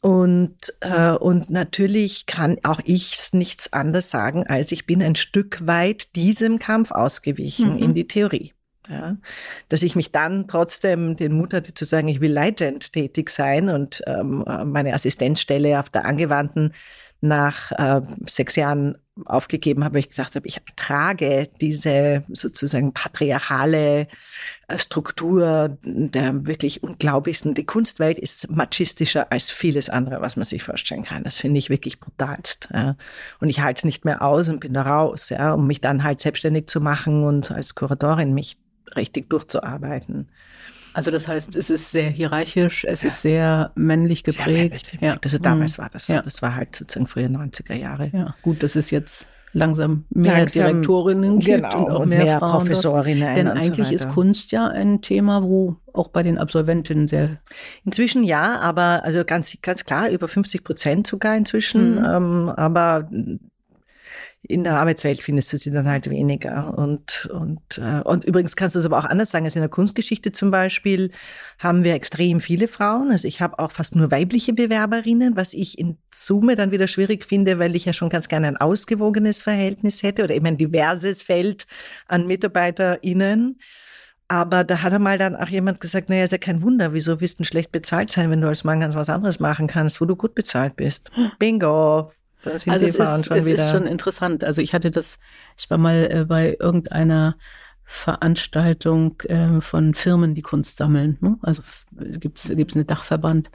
Und, äh, und natürlich kann auch ich nichts anderes sagen, als ich bin ein Stück weit diesem Kampf ausgewichen mhm. in die Theorie. Ja, dass ich mich dann trotzdem den Mut hatte zu sagen, ich will leitend tätig sein und ähm, meine Assistenzstelle auf der angewandten nach äh, sechs Jahren aufgegeben habe, ich gesagt habe, ich trage diese sozusagen patriarchale äh, Struktur der wirklich unglaublichsten. Die Kunstwelt ist machistischer als vieles andere, was man sich vorstellen kann. Das finde ich wirklich brutalst. Ja. Und ich halte es nicht mehr aus und bin da raus, ja, um mich dann halt selbstständig zu machen und als Kuratorin mich richtig durchzuarbeiten. Also das heißt, es ist sehr hierarchisch, es ja. ist sehr männlich geprägt. Sehr männlich geprägt. Ja. Also damals mhm. war das so. Ja. Das war halt sozusagen frühe 90er Jahre. Ja, gut, das ist jetzt langsam mehr langsam, Direktorinnen gibt genau, und auch mehr, mehr Frauen Professorinnen. Denn eigentlich so ist Kunst ja ein Thema, wo auch bei den Absolventinnen sehr. Inzwischen ja, aber also ganz, ganz klar, über 50 Prozent sogar inzwischen. Mhm. Ähm, aber in der Arbeitswelt findest du sie dann halt weniger. Und, und, äh, und übrigens kannst du es aber auch anders sagen. Also in der Kunstgeschichte zum Beispiel haben wir extrem viele Frauen. Also ich habe auch fast nur weibliche Bewerberinnen, was ich in Summe dann wieder schwierig finde, weil ich ja schon ganz gerne ein ausgewogenes Verhältnis hätte oder eben ein diverses Feld an MitarbeiterInnen. Aber da hat einmal dann auch jemand gesagt, naja, ist ja kein Wunder, wieso willst du schlecht bezahlt sein, wenn du als Mann ganz was anderes machen kannst, wo du gut bezahlt bist. Bingo. Da sind also die Frauen ist, schon es wieder. ist schon interessant. Also ich hatte das, ich war mal äh, bei irgendeiner Veranstaltung äh, von Firmen, die Kunst sammeln. Ne? Also gibt's gibt's einen Dachverband.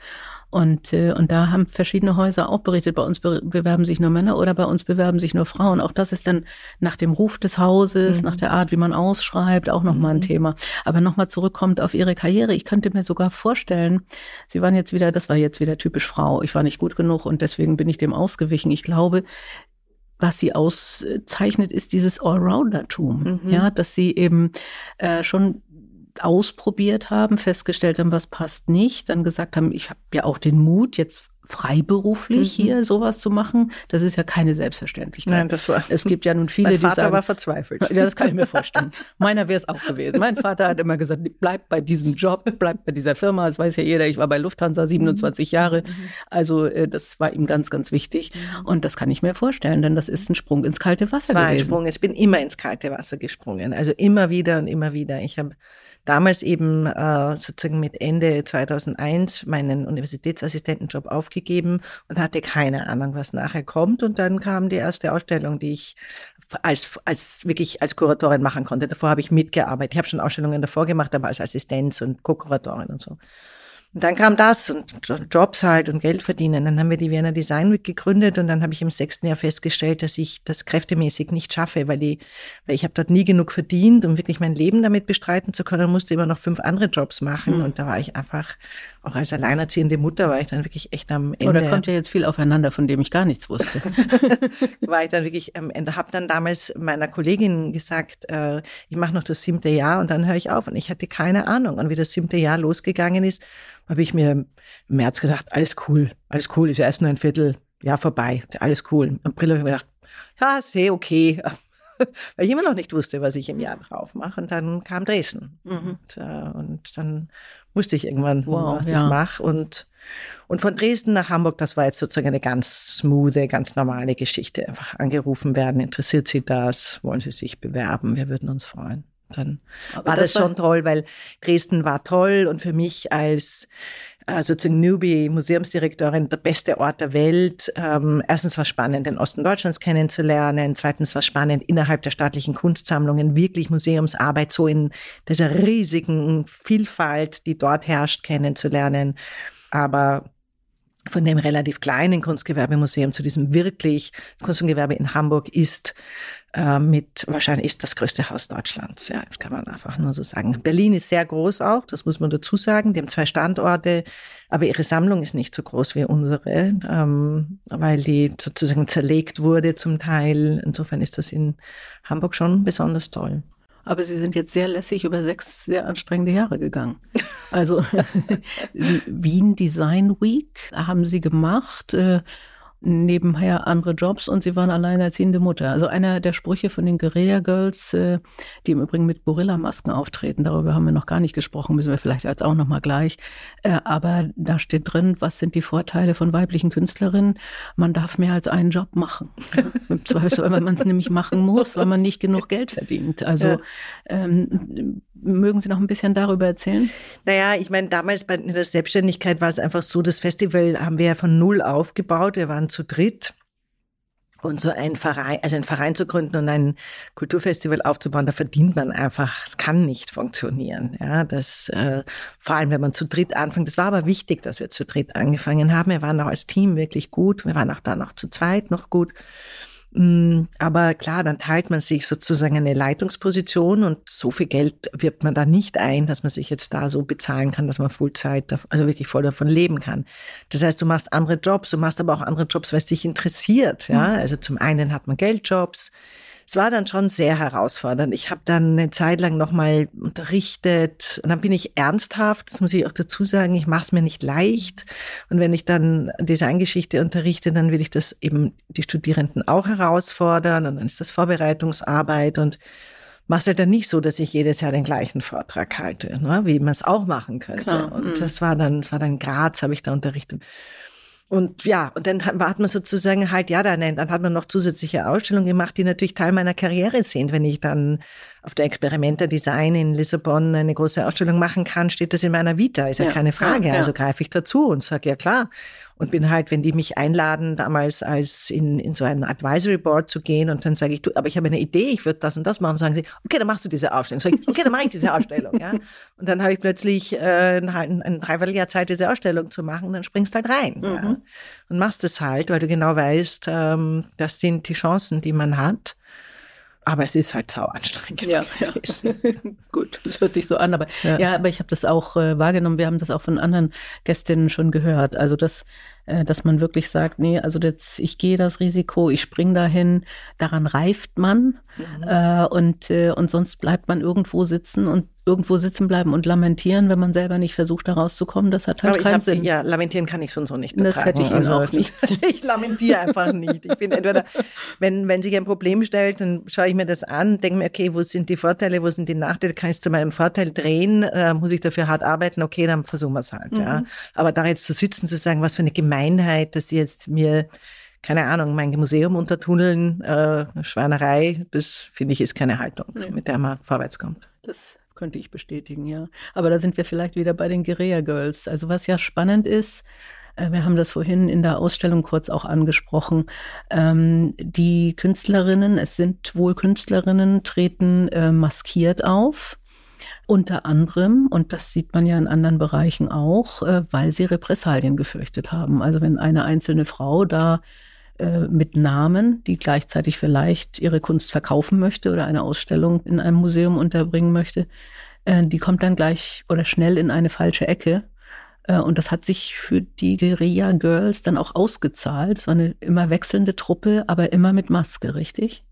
Und, äh, und da haben verschiedene Häuser auch berichtet, bei uns be bewerben sich nur Männer oder bei uns bewerben sich nur Frauen. Auch das ist dann nach dem Ruf des Hauses, mhm. nach der Art, wie man ausschreibt, auch nochmal mhm. ein Thema. Aber nochmal zurückkommt auf Ihre Karriere. Ich könnte mir sogar vorstellen, Sie waren jetzt wieder, das war jetzt wieder typisch Frau. Ich war nicht gut genug und deswegen bin ich dem ausgewichen. Ich glaube, was sie auszeichnet, ist dieses Allroundertum. Mhm. Ja, dass sie eben äh, schon ausprobiert haben, festgestellt haben, was passt nicht, dann gesagt haben, ich habe ja auch den Mut, jetzt freiberuflich mhm. hier sowas zu machen, das ist ja keine Selbstverständlichkeit. Nein, das war. Es gibt ja nun viele, mein Vater die sagen, war verzweifelt. Ja, das kann ich mir vorstellen. Meiner wäre es auch gewesen. Mein Vater hat immer gesagt, bleib bei diesem Job, bleib bei dieser Firma. Das weiß ja jeder. Ich war bei Lufthansa 27 mhm. Jahre. Also äh, das war ihm ganz, ganz wichtig. Mhm. Und das kann ich mir vorstellen, denn das ist ein Sprung ins kalte Wasser es war gewesen. Ein Sprung. Ich bin immer ins kalte Wasser gesprungen. Also immer wieder und immer wieder. Ich habe damals eben äh, sozusagen mit Ende 2001 meinen Universitätsassistentenjob aufgegeben und hatte keine Ahnung, was nachher kommt. Und dann kam die erste Ausstellung, die ich als, als wirklich als Kuratorin machen konnte. Davor habe ich mitgearbeitet. Ich habe schon Ausstellungen davor gemacht, aber als Assistenz und Co-Kuratorin und so. Und dann kam das und Jobs halt und Geld verdienen. Dann haben wir die Vienna Design Week gegründet und dann habe ich im sechsten Jahr festgestellt, dass ich das kräftemäßig nicht schaffe, weil, die, weil ich habe dort nie genug verdient, um wirklich mein Leben damit bestreiten zu können. musste immer noch fünf andere Jobs machen mhm. und da war ich einfach auch als alleinerziehende Mutter war ich dann wirklich echt am Ende. Oder kommt ja jetzt viel aufeinander, von dem ich gar nichts wusste. war ich dann wirklich am Ende. Habe dann damals meiner Kollegin gesagt, äh, ich mache noch das siebte Jahr und dann höre ich auf. Und ich hatte keine Ahnung. Und wie das siebte Jahr losgegangen ist, habe ich mir im März gedacht, alles cool, alles cool, ist ja erst nur ein Vierteljahr vorbei, alles cool. Im April habe ich mir gedacht, ja, eh okay. Weil ich immer noch nicht wusste, was ich im Jahr drauf mache. Und dann kam Dresden. Mhm. Und, äh, und dann wusste ich irgendwann, wow, was ja. ich mache. Und, und von Dresden nach Hamburg, das war jetzt sozusagen eine ganz smoothe, ganz normale Geschichte. Einfach angerufen werden, interessiert Sie das? Wollen Sie sich bewerben? Wir würden uns freuen. Dann Aber war das, das schon toll, weil Dresden war toll und für mich als äh, sozusagen Newbie, Museumsdirektorin, der beste Ort der Welt. Ähm, erstens war spannend, den Osten Deutschlands kennenzulernen. Zweitens war spannend, innerhalb der staatlichen Kunstsammlungen wirklich Museumsarbeit so in dieser riesigen Vielfalt, die dort herrscht, kennenzulernen. Aber von dem relativ kleinen Kunstgewerbemuseum zu diesem wirklich Kunst und Gewerbe in Hamburg ist äh, mit, wahrscheinlich ist das größte Haus Deutschlands. Ja, das kann man einfach nur so sagen. Berlin ist sehr groß auch, das muss man dazu sagen. Die haben zwei Standorte, aber ihre Sammlung ist nicht so groß wie unsere, ähm, weil die sozusagen zerlegt wurde zum Teil. Insofern ist das in Hamburg schon besonders toll. Aber Sie sind jetzt sehr lässig über sechs sehr anstrengende Jahre gegangen. Also Wien Design Week haben Sie gemacht. Äh, nebenher andere Jobs und sie waren alleinerziehende Mutter. Also einer der Sprüche von den Guerilla Girls, äh, die im Übrigen mit Gorilla-Masken auftreten, darüber haben wir noch gar nicht gesprochen, müssen wir vielleicht jetzt auch noch mal gleich. Äh, aber da steht drin, was sind die Vorteile von weiblichen Künstlerinnen? Man darf mehr als einen Job machen. Im Zweifelsfall, weil man es nämlich machen muss, weil man nicht genug Geld verdient. Also ähm, mögen Sie noch ein bisschen darüber erzählen? Naja, ich meine, damals bei der Selbstständigkeit war es einfach so, das Festival haben wir ja von null aufgebaut. Wir waren zu dritt. Und so ein Verein, also ein Verein zu gründen und ein Kulturfestival aufzubauen, da verdient man einfach, es kann nicht funktionieren. Ja, das, äh, vor allem wenn man zu dritt anfängt. Das war aber wichtig, dass wir zu dritt angefangen haben. Wir waren auch als Team wirklich gut. Wir waren auch da noch zu zweit noch gut. Mm, aber klar, dann teilt man sich sozusagen eine Leitungsposition und so viel Geld wirbt man da nicht ein, dass man sich jetzt da so bezahlen kann, dass man Fullzeit, also wirklich voll davon leben kann. Das heißt, du machst andere Jobs, du machst aber auch andere Jobs, weil es dich interessiert. Ja, mhm. also zum einen hat man Geldjobs, es war dann schon sehr herausfordernd. Ich habe dann eine Zeit lang nochmal unterrichtet und dann bin ich ernsthaft, das muss ich auch dazu sagen, ich mache es mir nicht leicht. Und wenn ich dann Designgeschichte unterrichte, dann will ich das eben die Studierenden auch herausfordern und dann ist das Vorbereitungsarbeit und mach's halt dann nicht so, dass ich jedes Jahr den gleichen Vortrag halte, ne, wie man es auch machen könnte. Klar. Und mhm. das war dann, das war dann Graz, habe ich da unterrichtet. Und ja, und dann hat man sozusagen halt, ja, dann, dann hat man noch zusätzliche Ausstellungen gemacht, die natürlich Teil meiner Karriere sind. Wenn ich dann auf der Experimenta Design in Lissabon eine große Ausstellung machen kann, steht das in meiner Vita, ist ja, ja keine Frage. Ja, ja. Also greife ich dazu und sage, ja klar, und bin halt, wenn die mich einladen, damals als in, in so ein Advisory Board zu gehen und dann sage ich, du, aber ich habe eine Idee, ich würde das und das machen, sagen sie, okay, dann machst du diese Ausstellung. Sag ich, okay, dann mache ich diese Ausstellung. Ja? Und dann habe ich plötzlich äh, ein, ein Dreivierteljahr Zeit, diese Ausstellung zu machen, dann springst halt rein mhm. ja? und machst es halt, weil du genau weißt, ähm, das sind die Chancen, die man hat. Aber es ist halt sau anstrengend. Ja, ja. gut, das hört sich so an. Aber ja, ja aber ich habe das auch äh, wahrgenommen. Wir haben das auch von anderen Gästinnen schon gehört. Also das dass man wirklich sagt, nee, also jetzt, ich gehe das Risiko, ich spring dahin, daran reift man mhm. äh, und, äh, und sonst bleibt man irgendwo sitzen und irgendwo sitzen bleiben und lamentieren, wenn man selber nicht versucht, da rauszukommen, das hat halt Aber keinen hab, Sinn. Ja, lamentieren kann ich so und so nicht betreiben. Das hätte ich also, auch nicht. ich lamentiere einfach nicht. Ich bin entweder, wenn, wenn sich ein Problem stellt, dann schaue ich mir das an, denke mir, okay, wo sind die Vorteile, wo sind die Nachteile, kann ich es zu meinem Vorteil drehen, äh, muss ich dafür hart arbeiten, okay, dann versuchen wir es halt. Mhm. Ja. Aber da jetzt zu sitzen, zu sagen, was für eine Gemeinde Gemeinheit, dass sie jetzt mir, keine Ahnung, mein Museum untertunneln, äh, Schweinerei, das finde ich ist keine Haltung, nee. mit der man vorwärts kommt. Das könnte ich bestätigen, ja. Aber da sind wir vielleicht wieder bei den Guerilla Girls. Also was ja spannend ist, äh, wir haben das vorhin in der Ausstellung kurz auch angesprochen. Ähm, die Künstlerinnen, es sind wohl Künstlerinnen, treten äh, maskiert auf Unter anderem, und das sieht man ja in anderen Bereichen auch, äh, weil sie Repressalien gefürchtet haben. Also wenn eine einzelne Frau da äh, mit Namen, die gleichzeitig vielleicht ihre Kunst verkaufen möchte oder eine Ausstellung in einem Museum unterbringen möchte, äh, die kommt dann gleich oder schnell in eine falsche Ecke. Und das hat sich für die Guerilla Girls dann auch ausgezahlt. Es war eine immer wechselnde Truppe, aber immer mit Maske, richtig?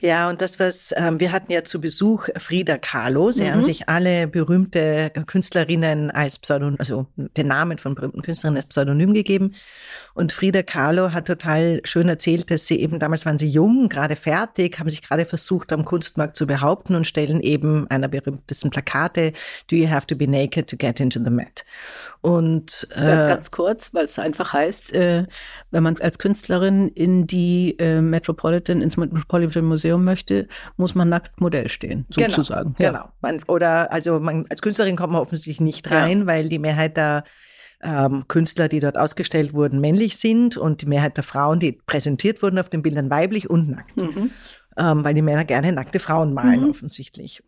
Ja, und das was ähm, wir hatten ja zu Besuch Frida Kahlo. Sie mhm. haben sich alle berühmte Künstlerinnen als Pseudonym, also den Namen von berühmten Künstlerinnen als Pseudonym gegeben. Und Frida Kahlo hat total schön erzählt, dass sie eben damals waren sie jung, gerade fertig, haben sich gerade versucht am Kunstmarkt zu behaupten und stellen eben einer berühmtesten Plakate Do you have to be naked to get into the Met? Und äh, ganz kurz, weil es einfach heißt, äh, wenn man als Künstlerin in die äh, Metropolitan ins Metropolitan Museum möchte, muss man nackt Modell stehen, genau, sozusagen. Genau. Ja. genau. Man, oder also man, als Künstlerin kommt man offensichtlich nicht rein, ja. weil die Mehrheit der ähm, Künstler, die dort ausgestellt wurden, männlich sind und die Mehrheit der Frauen, die präsentiert wurden auf den Bildern, weiblich und nackt. Mhm. Ähm, weil die Männer gerne nackte Frauen malen, mhm. offensichtlich.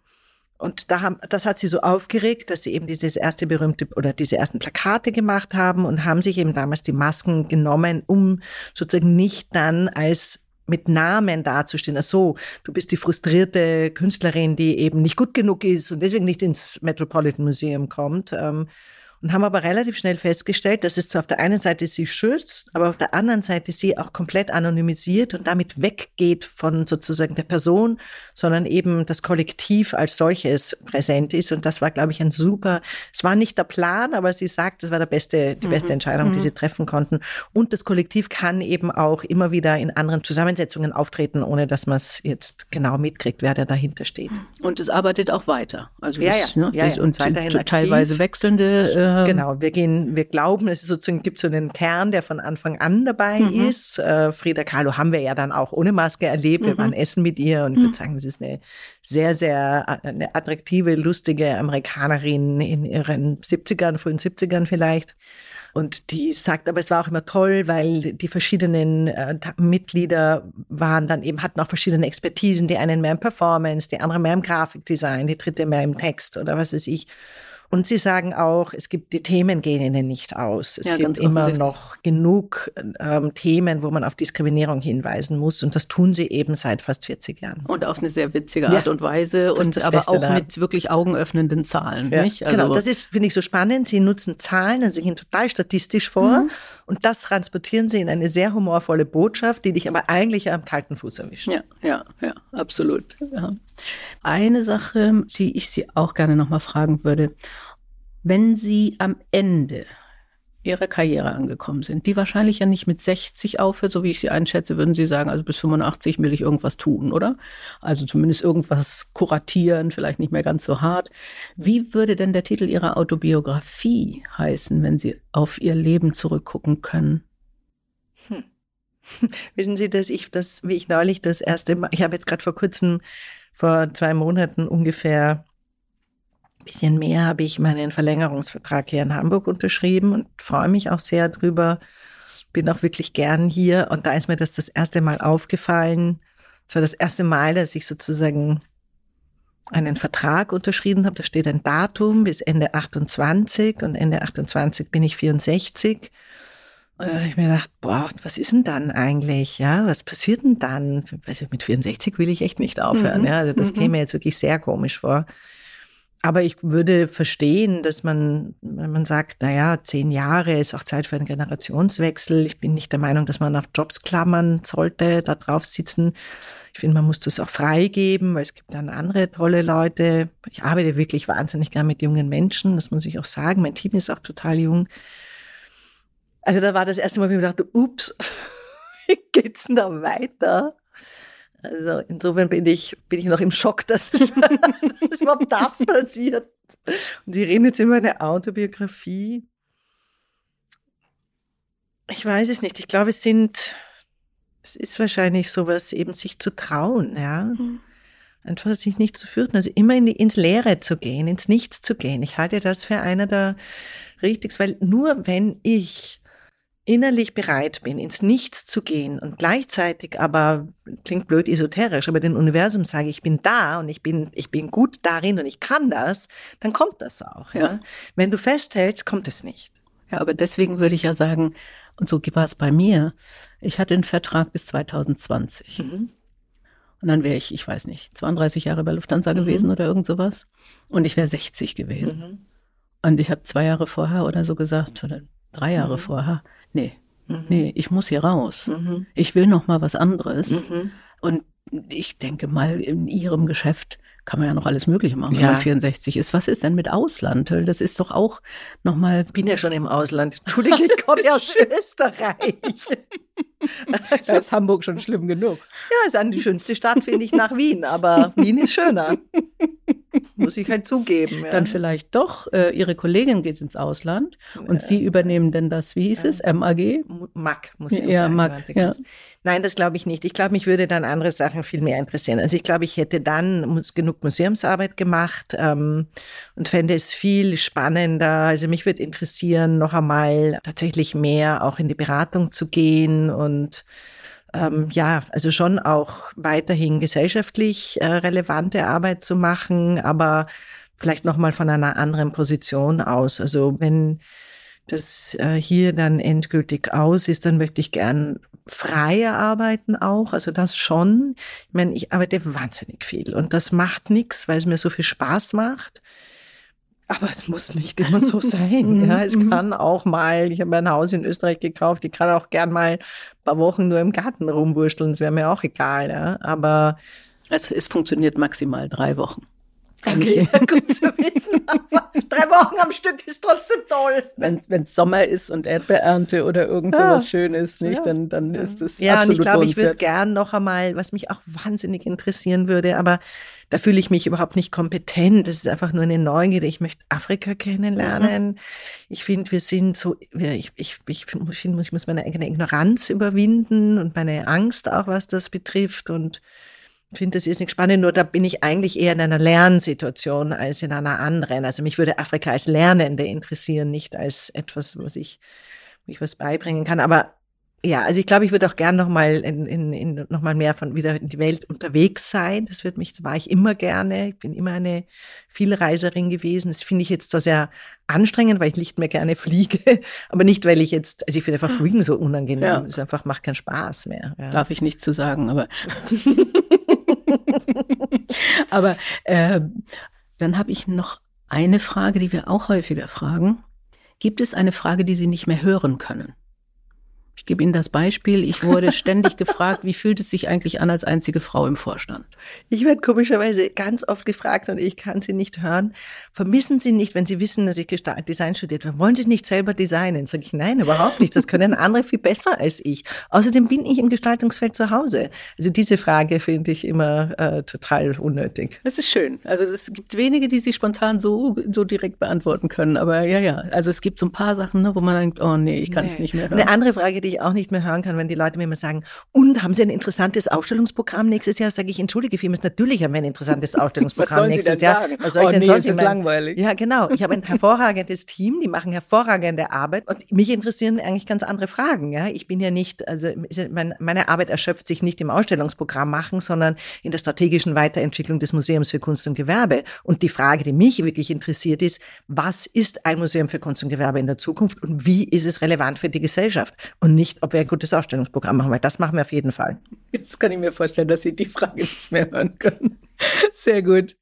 Und da haben, das hat sie so aufgeregt, dass sie eben dieses erste berühmte oder diese ersten Plakate gemacht haben und haben sich eben damals die Masken genommen, um sozusagen nicht dann als mit Namen dazustehen. Ach so, du bist die frustrierte Künstlerin, die eben nicht gut genug ist und deswegen nicht ins Metropolitan Museum kommt. Ähm, und haben aber relativ schnell festgestellt, dass es zwar auf der einen Seite sie schützt, aber auf der anderen Seite sie auch komplett anonymisiert und damit weggeht von sozusagen der Person, sondern eben das Kollektiv als solches präsent ist. Und das war, glaube ich, ein super, es war nicht der Plan, aber sie sagt, das war der beste, die beste mhm. Entscheidung, die mhm. sie treffen konnten. Und das Kollektiv kann eben auch immer wieder in anderen Zusammensetzungen auftreten, ohne dass man es jetzt genau mitkriegt, wer da dahinter steht. Und es arbeitet auch weiter. Also ja, das, ja, ne, ja, ja. und teilweise wechselnde äh, ähm, genau, wir gehen, wir glauben, es ist sozusagen, gibt so einen Kern, der von Anfang an dabei mhm. ist. Äh, Frieda Kahlo haben wir ja dann auch ohne Maske erlebt. Wir mhm. waren essen mit ihr und ich würde mhm. sagen, es ist eine sehr, sehr eine attraktive, lustige Amerikanerin in ihren 70ern, frühen 70ern vielleicht. Und die sagt, aber es war auch immer toll, weil die verschiedenen äh, Mitglieder waren dann eben, hatten auch verschiedene Expertisen, die einen mehr im Performance, die andere mehr im Grafikdesign, die dritte mehr im Text oder was weiß ich. Und Sie sagen auch, es gibt die Themen gehen Ihnen nicht aus. Es ja, gibt immer noch genug ähm, Themen, wo man auf Diskriminierung hinweisen muss. Und das tun Sie eben seit fast 40 Jahren. Und auf eine sehr witzige Art ja, und Weise und aber Beste auch da. mit wirklich augenöffnenden Zahlen. Ja? Also genau, das ist, finde ich, so spannend. Sie nutzen Zahlen, also Sie gehen total statistisch vor. Mhm. Und das transportieren Sie in eine sehr humorvolle Botschaft, die dich aber eigentlich am kalten Fuß erwischt. Ja, ja, ja, absolut. Ja. Eine Sache, die ich Sie auch gerne nochmal fragen würde, wenn Sie am Ende Ihrer Karriere angekommen sind, die wahrscheinlich ja nicht mit 60 aufhört, so wie ich Sie einschätze, würden Sie sagen, also bis 85 will ich irgendwas tun, oder? Also zumindest irgendwas kuratieren, vielleicht nicht mehr ganz so hart. Wie würde denn der Titel Ihrer Autobiografie heißen, wenn Sie auf Ihr Leben zurückgucken können? Hm. Wissen Sie, dass ich das, wie ich neulich das erste Mal, ich habe jetzt gerade vor kurzem vor zwei Monaten ungefähr bisschen mehr habe ich meinen Verlängerungsvertrag hier in Hamburg unterschrieben und freue mich auch sehr drüber. Bin auch wirklich gern hier und da ist mir das das erste Mal aufgefallen. Es war das erste Mal, dass ich sozusagen einen Vertrag unterschrieben habe. Da steht ein Datum bis Ende 28 und Ende 28 bin ich 64. Und habe ich mir gedacht, boah, was ist denn dann eigentlich? Ja, was passiert denn dann? Also mit 64 will ich echt nicht aufhören. Mhm. Ja, also das mhm. käme mir jetzt wirklich sehr komisch vor. Aber ich würde verstehen, dass man, wenn man sagt, na ja, zehn Jahre ist auch Zeit für einen Generationswechsel. Ich bin nicht der Meinung, dass man auf Jobs klammern sollte, da drauf sitzen. Ich finde, man muss das auch freigeben, weil es gibt dann andere tolle Leute. Ich arbeite wirklich wahnsinnig gern mit jungen Menschen, das muss ich auch sagen. Mein Team ist auch total jung. Also da war das erste Mal, wie ich mir dachte, ups, wie geht's denn da weiter? Also insofern bin ich, bin ich noch im Schock, dass, es, dass überhaupt das passiert. Und Sie reden jetzt über eine Autobiografie. Ich weiß es nicht. Ich glaube, es sind, es ist wahrscheinlich sowas, eben sich zu trauen, ja. Mhm. Einfach sich nicht zu fürchten. Also immer in die, ins Leere zu gehen, ins Nichts zu gehen. Ich halte das für einer der richtigsten, weil nur wenn ich innerlich bereit bin, ins Nichts zu gehen und gleichzeitig aber, klingt blöd esoterisch, aber dem Universum sage, ich bin da und ich bin, ich bin gut darin und ich kann das, dann kommt das auch. Ja? ja. Wenn du festhältst, kommt es nicht. Ja, aber deswegen würde ich ja sagen, und so war es bei mir, ich hatte einen Vertrag bis 2020. Mhm. Und dann wäre ich, ich weiß nicht, 32 Jahre bei Lufthansa mhm. gewesen oder irgend sowas. Und ich wäre 60 gewesen. Mhm. Und ich habe zwei Jahre vorher oder so gesagt, oder drei Jahre mhm. vorher, nee, mhm. nee, ich muss hier raus. Mhm. Ich will noch mal was anderes. Mhm. Und ich denke mal, in Ihrem Geschäft kann man ja noch alles Mögliche machen, ja. wenn man 64 ist. Was ist denn mit Ausland? Das ist doch auch nochmal. Ich bin ja schon im Ausland. Entschuldige, ich komme ja aus Österreich. da ist Hamburg schon schlimm genug. Ja, ist an die schönste Stadt, finde ich, nach Wien. Aber Wien ist schöner. Muss ich halt zugeben. Ja. Dann vielleicht doch, äh, Ihre Kollegin geht ins Ausland und ja. Sie übernehmen denn das, wie hieß ja. es, MAG? MAG, muss ich Ja, MAG, ja. Nein, das glaube ich nicht. Ich glaube, mich würde dann andere Sachen viel mehr interessieren. Also ich glaube, ich hätte dann genug Museumsarbeit gemacht ähm, und fände es viel spannender. Also mich würde interessieren, noch einmal tatsächlich mehr auch in die Beratung zu gehen und ähm, ja, also schon auch weiterhin gesellschaftlich äh, relevante Arbeit zu machen, aber vielleicht nochmal von einer anderen Position aus. Also wenn das äh, hier dann endgültig aus ist, dann möchte ich gern freier arbeiten auch, also das schon. Ich meine, ich arbeite wahnsinnig viel und das macht nichts, weil es mir so viel Spaß macht. Aber es muss nicht immer so sein. ja, es mhm. kann auch mal, ich habe ein Haus in Österreich gekauft, ich kann auch gern mal ein paar Wochen nur im Garten rumwurschteln, das wäre mir auch egal. Ja. Aber es, es funktioniert maximal drei Wochen. Okay, gut zu wissen. Drei Wochen am Stück ist trotzdem toll. Wenn es Sommer ist und Erdbeernte oder irgend so was Schönes, nicht, ja. dann, dann ist es Ja, und ich glaube, ich würde gern noch einmal, was mich auch wahnsinnig interessieren würde, aber da fühle ich mich überhaupt nicht kompetent. Das ist einfach nur eine Neugierde. Ich möchte Afrika kennenlernen. Mhm. Ich finde, wir sind so, ich, ich, ich finde, ich muss meine eigene Ignoranz überwinden und meine Angst auch, was das betrifft und finde, das ist nicht spannend, nur da bin ich eigentlich eher in einer Lernsituation als in einer anderen. Also mich würde Afrika als Lernende interessieren, nicht als etwas, was ich, wo ich was beibringen kann. Aber ja, also ich glaube, ich würde auch gern noch mal in, in, in noch mal mehr von wieder in die Welt unterwegs sein. Das wird mich, war ich immer gerne. Ich bin immer eine Vielreiserin gewesen. Das finde ich jetzt so sehr anstrengend, weil ich nicht mehr gerne fliege, aber nicht, weil ich jetzt, also ich finde einfach Fliegen so unangenehm. Ja. Es einfach macht keinen Spaß mehr. Ja. Darf ich nichts zu sagen, aber Aber äh, dann habe ich noch eine Frage, die wir auch häufiger fragen. Gibt es eine Frage, die Sie nicht mehr hören können? Ich gebe Ihnen das Beispiel. Ich wurde ständig gefragt, wie fühlt es sich eigentlich an als einzige Frau im Vorstand? Ich werde komischerweise ganz oft gefragt und ich kann Sie nicht hören. Vermissen Sie nicht, wenn Sie wissen, dass ich Design studiert habe, wollen Sie nicht selber designen? Sage ich, nein, überhaupt nicht. Das können andere viel besser als ich. Außerdem bin ich im Gestaltungsfeld zu Hause. Also diese Frage finde ich immer äh, total unnötig. Das ist schön. Also es gibt wenige, die Sie spontan so, so direkt beantworten können. Aber ja, ja. Also es gibt so ein paar Sachen, ne, wo man denkt, oh nee, ich kann es nee. nicht mehr hören. Eine andere Frage, die die ich auch nicht mehr hören kann, wenn die Leute mir immer sagen, und haben Sie ein interessantes Ausstellungsprogramm nächstes Jahr? Sage ich, entschuldige vielmals, natürlich haben wir ein interessantes Ausstellungsprogramm nächstes Jahr. Sagen? Was soll oh, ich denn nee, sonst ist langweilig. Ja, genau. Ich habe ein hervorragendes Team, die machen hervorragende Arbeit und mich interessieren eigentlich ganz andere Fragen. Ja, ich bin ja nicht, also meine Arbeit erschöpft sich nicht im Ausstellungsprogramm machen, sondern in der strategischen Weiterentwicklung des Museums für Kunst und Gewerbe. Und die Frage, die mich wirklich interessiert, ist, was ist ein Museum für Kunst und Gewerbe in der Zukunft und wie ist es relevant für die Gesellschaft? Und nicht, ob wir ein gutes Ausstellungsprogramm machen, weil das machen wir auf jeden Fall. Jetzt kann ich mir vorstellen, dass Sie die Frage nicht mehr hören können. Sehr gut.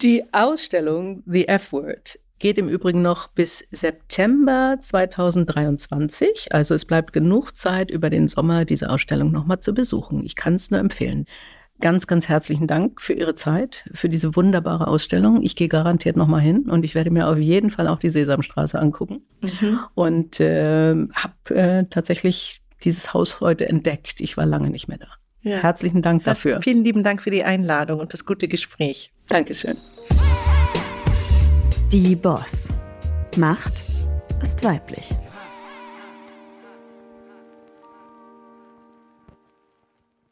Die Ausstellung The F-Word geht im Übrigen noch bis September 2023. Also es bleibt genug Zeit, über den Sommer diese Ausstellung nochmal zu besuchen. Ich kann es nur empfehlen ganz, ganz herzlichen Dank für Ihre Zeit, für diese wunderbare Ausstellung. Ich gehe garantiert nochmal hin und ich werde mir auf jeden Fall auch die Sesamstraße angucken. Mhm. Und äh, habe äh, tatsächlich dieses Haus heute entdeckt. Ich war lange nicht mehr da. Ja. Herzlichen Dank dafür. Vielen lieben Dank für die Einladung und das gute Gespräch. Dankeschön. Die Boss. Macht ist weiblich.